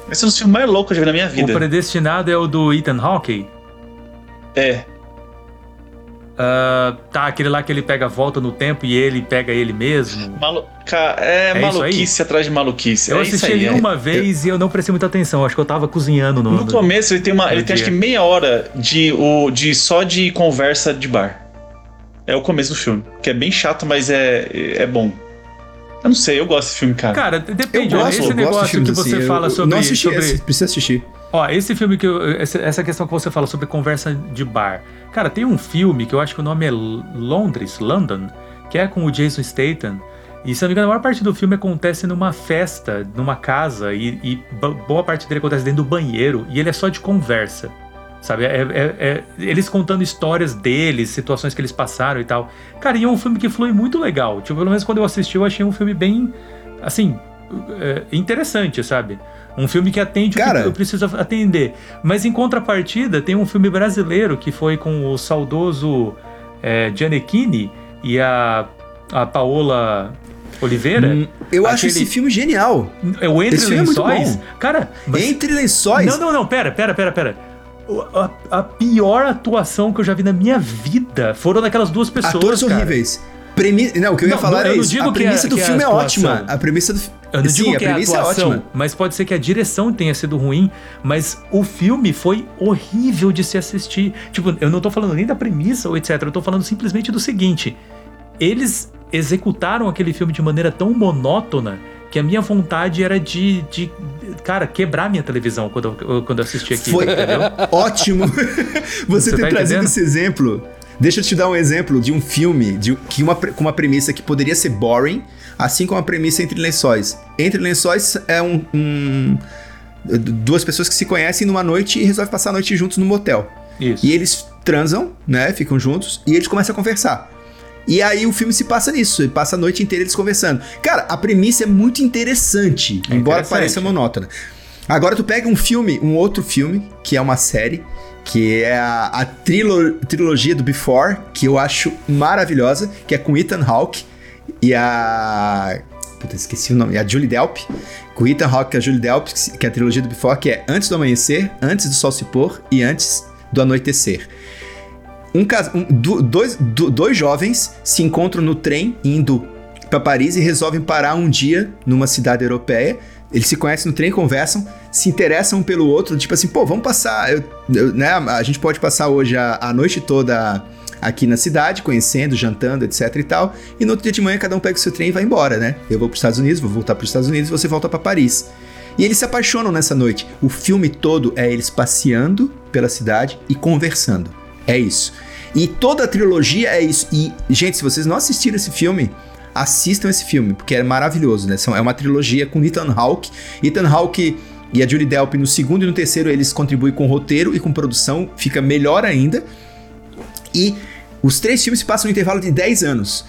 Esse é um dos filmes mais loucos que eu já vi na minha vida. O Predestinado é o do Ethan Hawke. É. Ah, tá, aquele lá que ele pega a volta no tempo e ele pega ele mesmo. Malu... É, isso maluquice atrás de maluquice. Eu é isso assisti aí. ele é. uma vez e eu não prestei muita atenção. Acho que eu tava cozinhando no. No no- começo ele tem uma. Ele no tem acho que dia. meia hora de, o, de só de conversa de bar. É o começo do filme. Que é bem chato, mas é, é bom. Eu não sei, eu gosto desse filme, cara. Cara, Eu depende. olha, gosto, esse eu gosto de negócio filmes que você assim. fala eu, sobre. Não assisti sobre... esse, precisa assistir. Ó, esse filme que eu, essa questão que você fala sobre conversa de bar. Cara, tem um filme que eu acho que o nome é Londres, London, que é com o Jason Statham. E se não me engano, a maior parte do filme acontece numa festa, numa casa, e, e boa parte dele acontece dentro do banheiro, e ele é só de conversa. Sabe? É, é- é- eles contando histórias deles, situações que eles passaram e tal. Cara, e é um filme que flui muito legal. Tipo, pelo menos quando eu assisti, eu achei um filme bem, assim, é, interessante, sabe? Um filme que atende o Cara- que eu preciso atender. Mas em contrapartida, tem um filme brasileiro que foi com o saudoso é, Gianecchini e a, a Paola Oliveira. Hum, eu acho Aquele- esse filme genial. É o Entre esse filme é muito Lençóis. bom. Cara, mas- Entre lençóis. não, não, não, pera, pera, pera, pera. O- A, a pior atuação que eu já vi na minha vida foram daquelas duas pessoas. Atores cara. horríveis. Premi... Não, o que eu ia Não, falar eu é não isso. digo A que é- premissa do é filme é ótima. A premissa do Eu não Sim, digo a que é a premissa é atuação, ótima. mas pode ser que a direção tenha sido ruim, mas o filme foi horrível de se assistir. Tipo, eu não tô falando nem da premissa ou etc, eu tô falando simplesmente do seguinte: eles executaram aquele filme de maneira tão monótona que a minha vontade era de, de cara, quebrar minha televisão quando eu, quando eu assisti aquilo, Foi entendeu? ótimo (laughs) você, Você ter tá trazido entendendo? esse exemplo. Deixa eu te dar um exemplo de um filme de, que uma, com uma premissa que poderia ser boring, assim como a premissa Entre Lençóis. Entre Lençóis é um, um- duas pessoas que se conhecem numa noite e resolvem passar a noite juntos no motel. Isso. E eles transam, né? Ficam juntos e eles começam a conversar. E aí o filme se passa nisso, ele passa a noite inteira eles conversando. Cara, a premissa é muito interessante, É embora interessante. pareça monótona. Agora tu pega um filme, um outro filme, que é uma série, que é a, a trilo- trilogia do Before, que eu acho maravilhosa, que é com Ethan Hawke e a... Puta, esqueci o nome. A Julie Delp. Com Ethan Hawke e a Julie Delp, que é a trilogia do Before, que é Antes do Amanhecer, Antes do Sol se pôr e Antes do Anoitecer. Um, um- du- dois, du- dois jovens se encontram no trem indo para Paris e resolvem parar um dia numa cidade europeia. Eles se conhecem no trem, conversam, se interessam um pelo outro, tipo assim, pô, vamos passar, eu- eu- né? A gente pode passar hoje a, a noite toda aqui na cidade, conhecendo, jantando, etc e tal. E no outro dia de manhã cada um pega o seu trem e vai embora, né? Eu vou para os Estados Unidos, vou voltar para os Estados Unidos, você volta para Paris. E eles se apaixonam nessa noite. O filme todo é eles passeando pela cidade e conversando. É isso. E toda a trilogia é isso. E, gente, se vocês não assistiram esse filme, assistam esse filme, porque é maravilhoso, né? É uma trilogia com Ethan Hawke. Ethan Hawke e a Julie Delp no segundo e no terceiro eles contribuem com roteiro e com produção, fica melhor ainda. E os três filmes se passam no intervalo de 10 anos.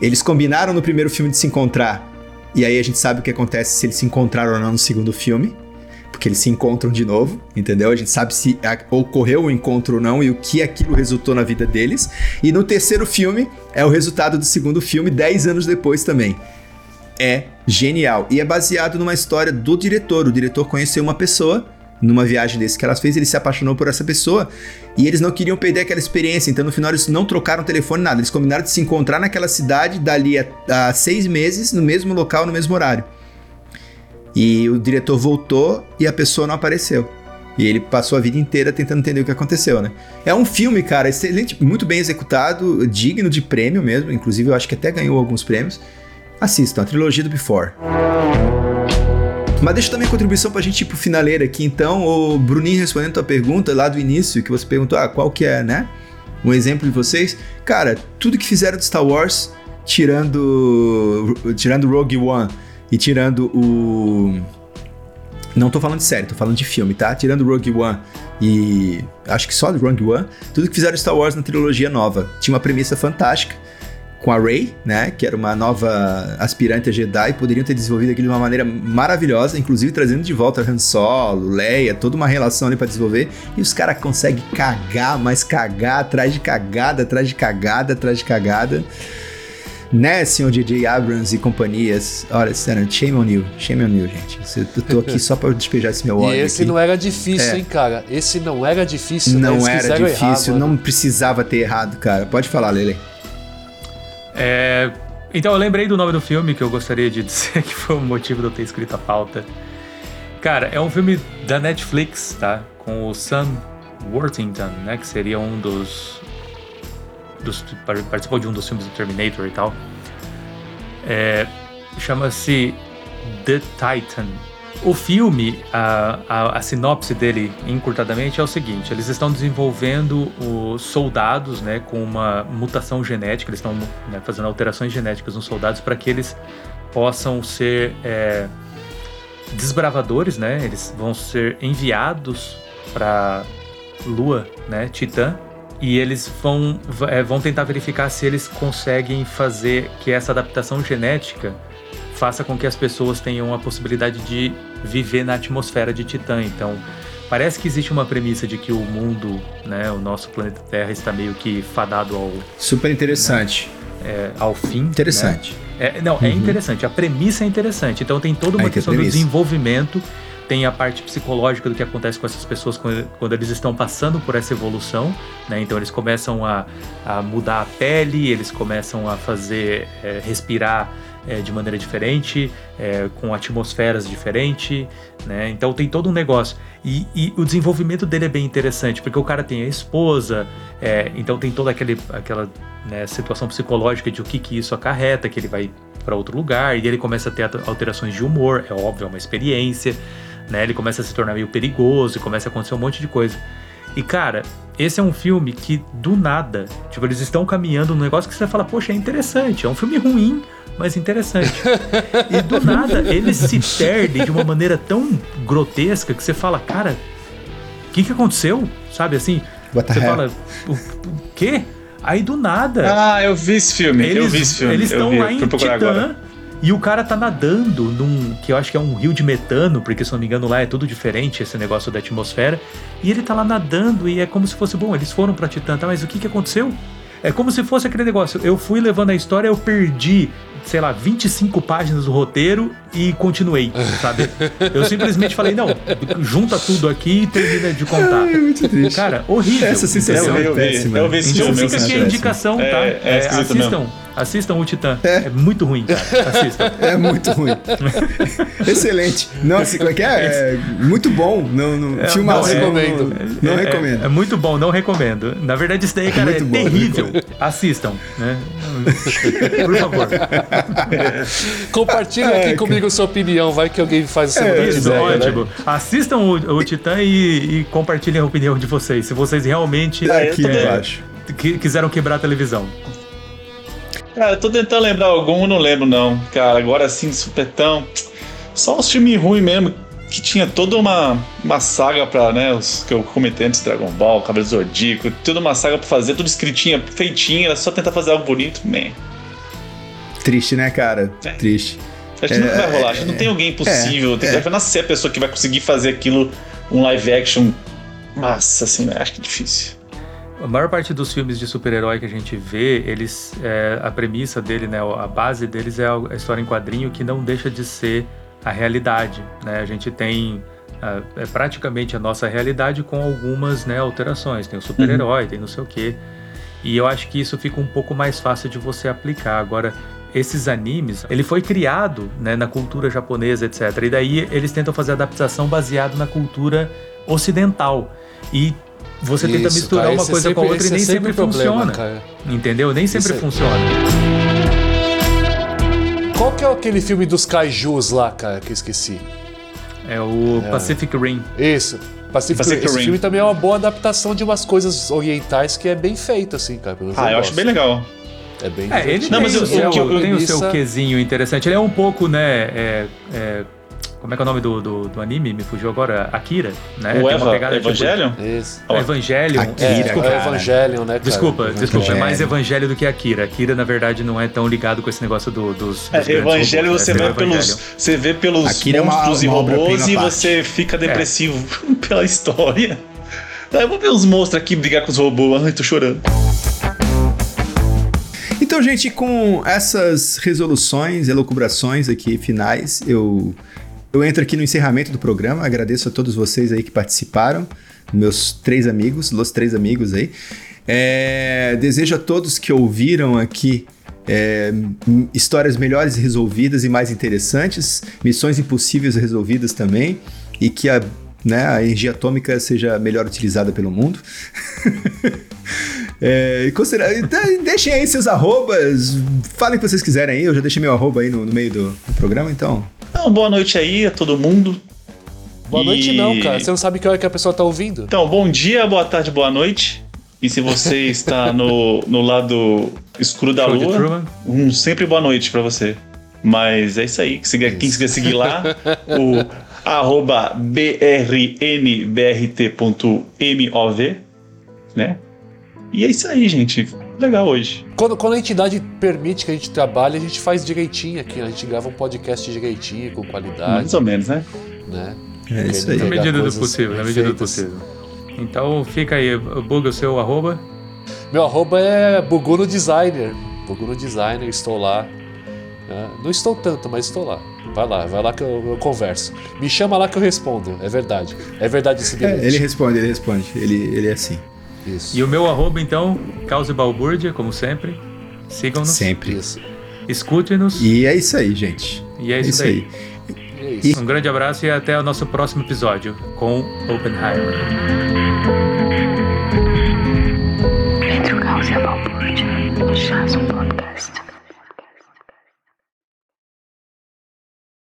Eles combinaram no primeiro filme de se encontrar, e aí a gente sabe o que acontece se eles se encontraram ou não no segundo filme, porque eles se encontram de novo, entendeu? A gente sabe se ocorreu o encontro ou não e o que aquilo resultou na vida deles. E no terceiro filme é o resultado do segundo filme, 10 anos depois também. É genial. E é baseado numa história do diretor. O diretor conheceu uma pessoa numa viagem desse que ela fez, ele se apaixonou por essa pessoa e eles não queriam perder aquela experiência, então no final eles não trocaram telefone, nada. Eles combinaram de se encontrar naquela cidade dali a, a seis meses, no mesmo local, no mesmo horário. E o diretor voltou e a pessoa não apareceu. E ele passou a vida inteira tentando entender o que aconteceu, né? É um filme, cara, excelente, muito bem executado, digno de prêmio mesmo. Inclusive, eu acho que até ganhou alguns prêmios. Assistam, a trilogia do Before. Mas deixa também a contribuição pra gente ir pro finaleiro aqui, então. O Bruninho respondendo a tua pergunta lá do início, que você perguntou, ah, qual que é, né? Um exemplo de vocês. Cara, tudo que fizeram de Star Wars, tirando, tirando Rogue One e tirando o Não tô falando de série, tô falando de filme, tá? Tirando Rogue One e acho que só Rogue One, tudo que fizeram Star Wars na trilogia nova tinha uma premissa fantástica com a Rey, né, que era uma nova aspirante a Jedi, poderiam ter desenvolvido aquilo de uma maneira maravilhosa, inclusive trazendo de volta Han Solo, Leia, toda uma relação ali para desenvolver, e os caras conseguem cagar, mas cagar atrás de cagada, atrás de cagada, atrás de cagada. Né, senhor J.J. Abrams e companhias. Olha, sério, shame on you. Shame on you, gente. Eu tô aqui (laughs) só pra despejar esse meu E ódio esse aqui. não era difícil, É. hein, cara? Esse não era difícil, né? Não Eles era errar, difícil, mano. não precisava ter errado, cara. Pode falar, Lele. É, então eu lembrei do nome do filme que eu gostaria de (laughs) dizer que foi o motivo de eu ter escrito a pauta. Cara, é um filme da Netflix, tá? Com o Sam Worthington, né? Que seria um dos. Dos participou de um dos filmes do Terminator e tal. É, Chama-se The Titan. O filme, a, a, a sinopse dele, encurtadamente, é o seguinte: eles estão desenvolvendo os soldados, né, com uma mutação genética, eles estão né, fazendo alterações genéticas nos soldados para que eles possam ser é, desbravadores, né? Eles vão ser enviados para Lua, né, Titã, e eles vão, é, vão tentar verificar se eles conseguem fazer que essa adaptação genética faça com que as pessoas tenham a possibilidade de viver na atmosfera de Titã. Então, parece que existe uma premissa de que o mundo, né, o nosso planeta Terra está meio que fadado ao, Super interessante. é, ao fim. Interessante. né? É, não, é interessante. A premissa é interessante. Então tem toda uma a questão do desenvolvimento, tem a parte psicológica do que acontece com essas pessoas quando, quando eles estão passando por essa evolução, né? Então eles começam a, a mudar a pele, eles começam a fazer é, respirar é, de maneira diferente, é, com atmosferas diferentes, né? Então tem todo um negócio. E, e o desenvolvimento dele é bem interessante, porque o cara tem a esposa, é, então tem toda aquele, aquela né, situação psicológica de o que, que isso acarreta, que ele vai para outro lugar, e ele começa a ter alterações de humor, é óbvio, é uma experiência, né? Ele começa a se tornar meio perigoso, e começa a acontecer um monte de coisa. E cara, esse é um filme que do nada, tipo, eles estão caminhando num negócio que você fala, poxa, é interessante, é um filme ruim, mas interessante. e do (laughs) nada, ele se perde de uma maneira tão grotesca que você fala, cara, o que que aconteceu? Sabe assim? What Você fala, o, o quê? Aí do nada. Ah, eu vi esse filme. eu Eles vi esse filme. eles eu estão lá eu em Titã agora. E o cara tá nadando num. que eu acho que é um rio de metano, porque se não me engano lá é tudo diferente, esse negócio da atmosfera. E ele tá lá nadando e é como se fosse, bom, eles foram pra Titã, tá? Mas o que que aconteceu? É como se fosse aquele negócio. Eu fui levando a história, eu perdi, sei lá, 25 páginas do roteiro e continuei, (laughs) sabe? Eu simplesmente falei, não, junta tudo aqui e termina de contar. Ai, muito triste. Cara, horrível. Essa sensação entendeu? Eu vi, é péssima. eu vi Então fica eu vi aqui esse a filme. indicação, tá? É, é esquisito assistam, mesmo. Assistam o Titã. É. É, muito ruim, cara. Assistam. (laughs) É muito ruim. (laughs) Excelente. Nossa, como é que é? É muito bom. Não, não, É, filmação, não recomendo. Não, não É- recomendo. É, é muito bom, não recomendo. Na verdade, isso daí, cara, é, bom, terrível. Assistam, né? (laughs) Por favor. Compartilha É, aqui cara. comigo sua opinião, vai que alguém faz essa É, mudança de Isso, ideia, né? ótimo. Assistam o, o Titã e, e compartilhem a opinião de vocês. Se vocês realmente Tá aqui é, embaixo. que- quiseram quebrar a televisão. Cara, eu tô tentando lembrar algum, não lembro não. Cara, agora assim, supetão. Só os filmes ruins mesmo, que tinha toda uma, uma saga pra, né, os que eu comentei antes, Dragon Ball, Cabelo Zodíaco, toda uma saga pra fazer, tudo escritinha, feitinha, era só tentar fazer algo bonito, man. Triste, né, cara? É. Triste. Acho que nunca vai rolar, acho que não tem alguém impossível, tem, é. vai nascer a pessoa que vai conseguir fazer aquilo, um live action massa, assim, né? acho que é difícil. A maior parte dos filmes de super-herói que a gente vê, eles, é, a premissa dele, né, a base deles é a história em quadrinho que não deixa de ser a realidade, né? A gente tem ah, é praticamente a nossa realidade com algumas né, alterações. Tem o super-herói, tem não sei o quê. E eu acho que isso fica um pouco mais fácil de você aplicar. Agora, esses animes, ele foi criado né, na cultura japonesa, etc. E daí eles tentam fazer adaptação baseado na cultura ocidental. E você tenta Isso, misturar cara, uma esse é coisa com a sempre- outra e esse é nem sempre sempre, problema, funciona. cara. Entendeu? Nem sempre Isso é- funciona. Qual que é aquele filme dos kaijus lá, cara, que eu esqueci? É o Pacific Rim. Isso. Pacific, Pacific Esse Rim. filme também é uma boa adaptação de umas coisas orientais que é bem feito, assim, cara. Ah, eu acho gosto. bem legal. É bem É, ele. Não, tem, mas que eu- tem o seu quesinho interessante. Ele é um pouco, né? é- é, Como é que é o nome do, do, do anime? Me fugiu agora. Akira, né? o uma Eva, pegada tipo- Evangelion? Isso. É Evangelion. Akira, É, desculpa, é Evangelion, né, cara? Desculpa, desculpa, é Evangelho. mais Evangelho do que Akira. Akira, na verdade, não é tão ligado com esse negócio do, dos, dos É, Evangelho robôs, você né? vê, pelos, você vê pelos Akira é uma- monstros e uma robôs e parte. você fica depressivo (laughs) pela história. Ah, Eu vou ver os monstros aqui brigar com os robôs. Ai, tô chorando. Então, gente, com essas resoluções, elucubrações aqui finais, eu, eu entro aqui no encerramento do programa. Agradeço a todos vocês aí que participaram, meus três amigos, os três amigos aí. É, desejo a todos que ouviram aqui é, histórias melhores resolvidas e mais interessantes, missões impossíveis resolvidas também, e que a, né, a energia atômica seja melhor utilizada pelo mundo. (laughs) É, considera- deixem aí seus arrobas, falem o que vocês quiserem aí, eu já deixei meu arroba aí no, no meio do, do programa, então. Então, boa noite aí a todo mundo. Boa noite E- não, cara. Você não sabe que hora que a pessoa tá ouvindo. Então, bom dia, boa tarde, boa noite. E se você (laughs) está no, no lado escuro da Show lua, um sempre boa noite pra você. Mas é isso aí. Quem quiser seguir lá, (laughs) o arroba brnbrt.mov, né? E é isso aí, gente. Legal hoje. Quando, quando a entidade permite que a gente trabalhe, a gente faz direitinho aqui. A gente grava um podcast direitinho, com qualidade, Mais ou menos, né? né? É isso aí. Na medida do possível, na medida do possível. Então fica aí, buga o seu arroba. Meu arroba é Buguno Designer. Buguno Designer, estou lá. né? Não estou tanto, mas estou lá. Vai lá, vai lá que eu, eu converso. Me chama lá que eu respondo. É verdade. É verdade esse É, ele responde, ele responde, ele, ele é assim. Isso. E o meu arroba, então, Cause Balbúrdia, como sempre. Sigam-nos, Sempre. Isso. escutem-nos. E é isso aí, gente. E é isso aí. E é isso. Um grande abraço e até o nosso próximo episódio com Oppenheimer.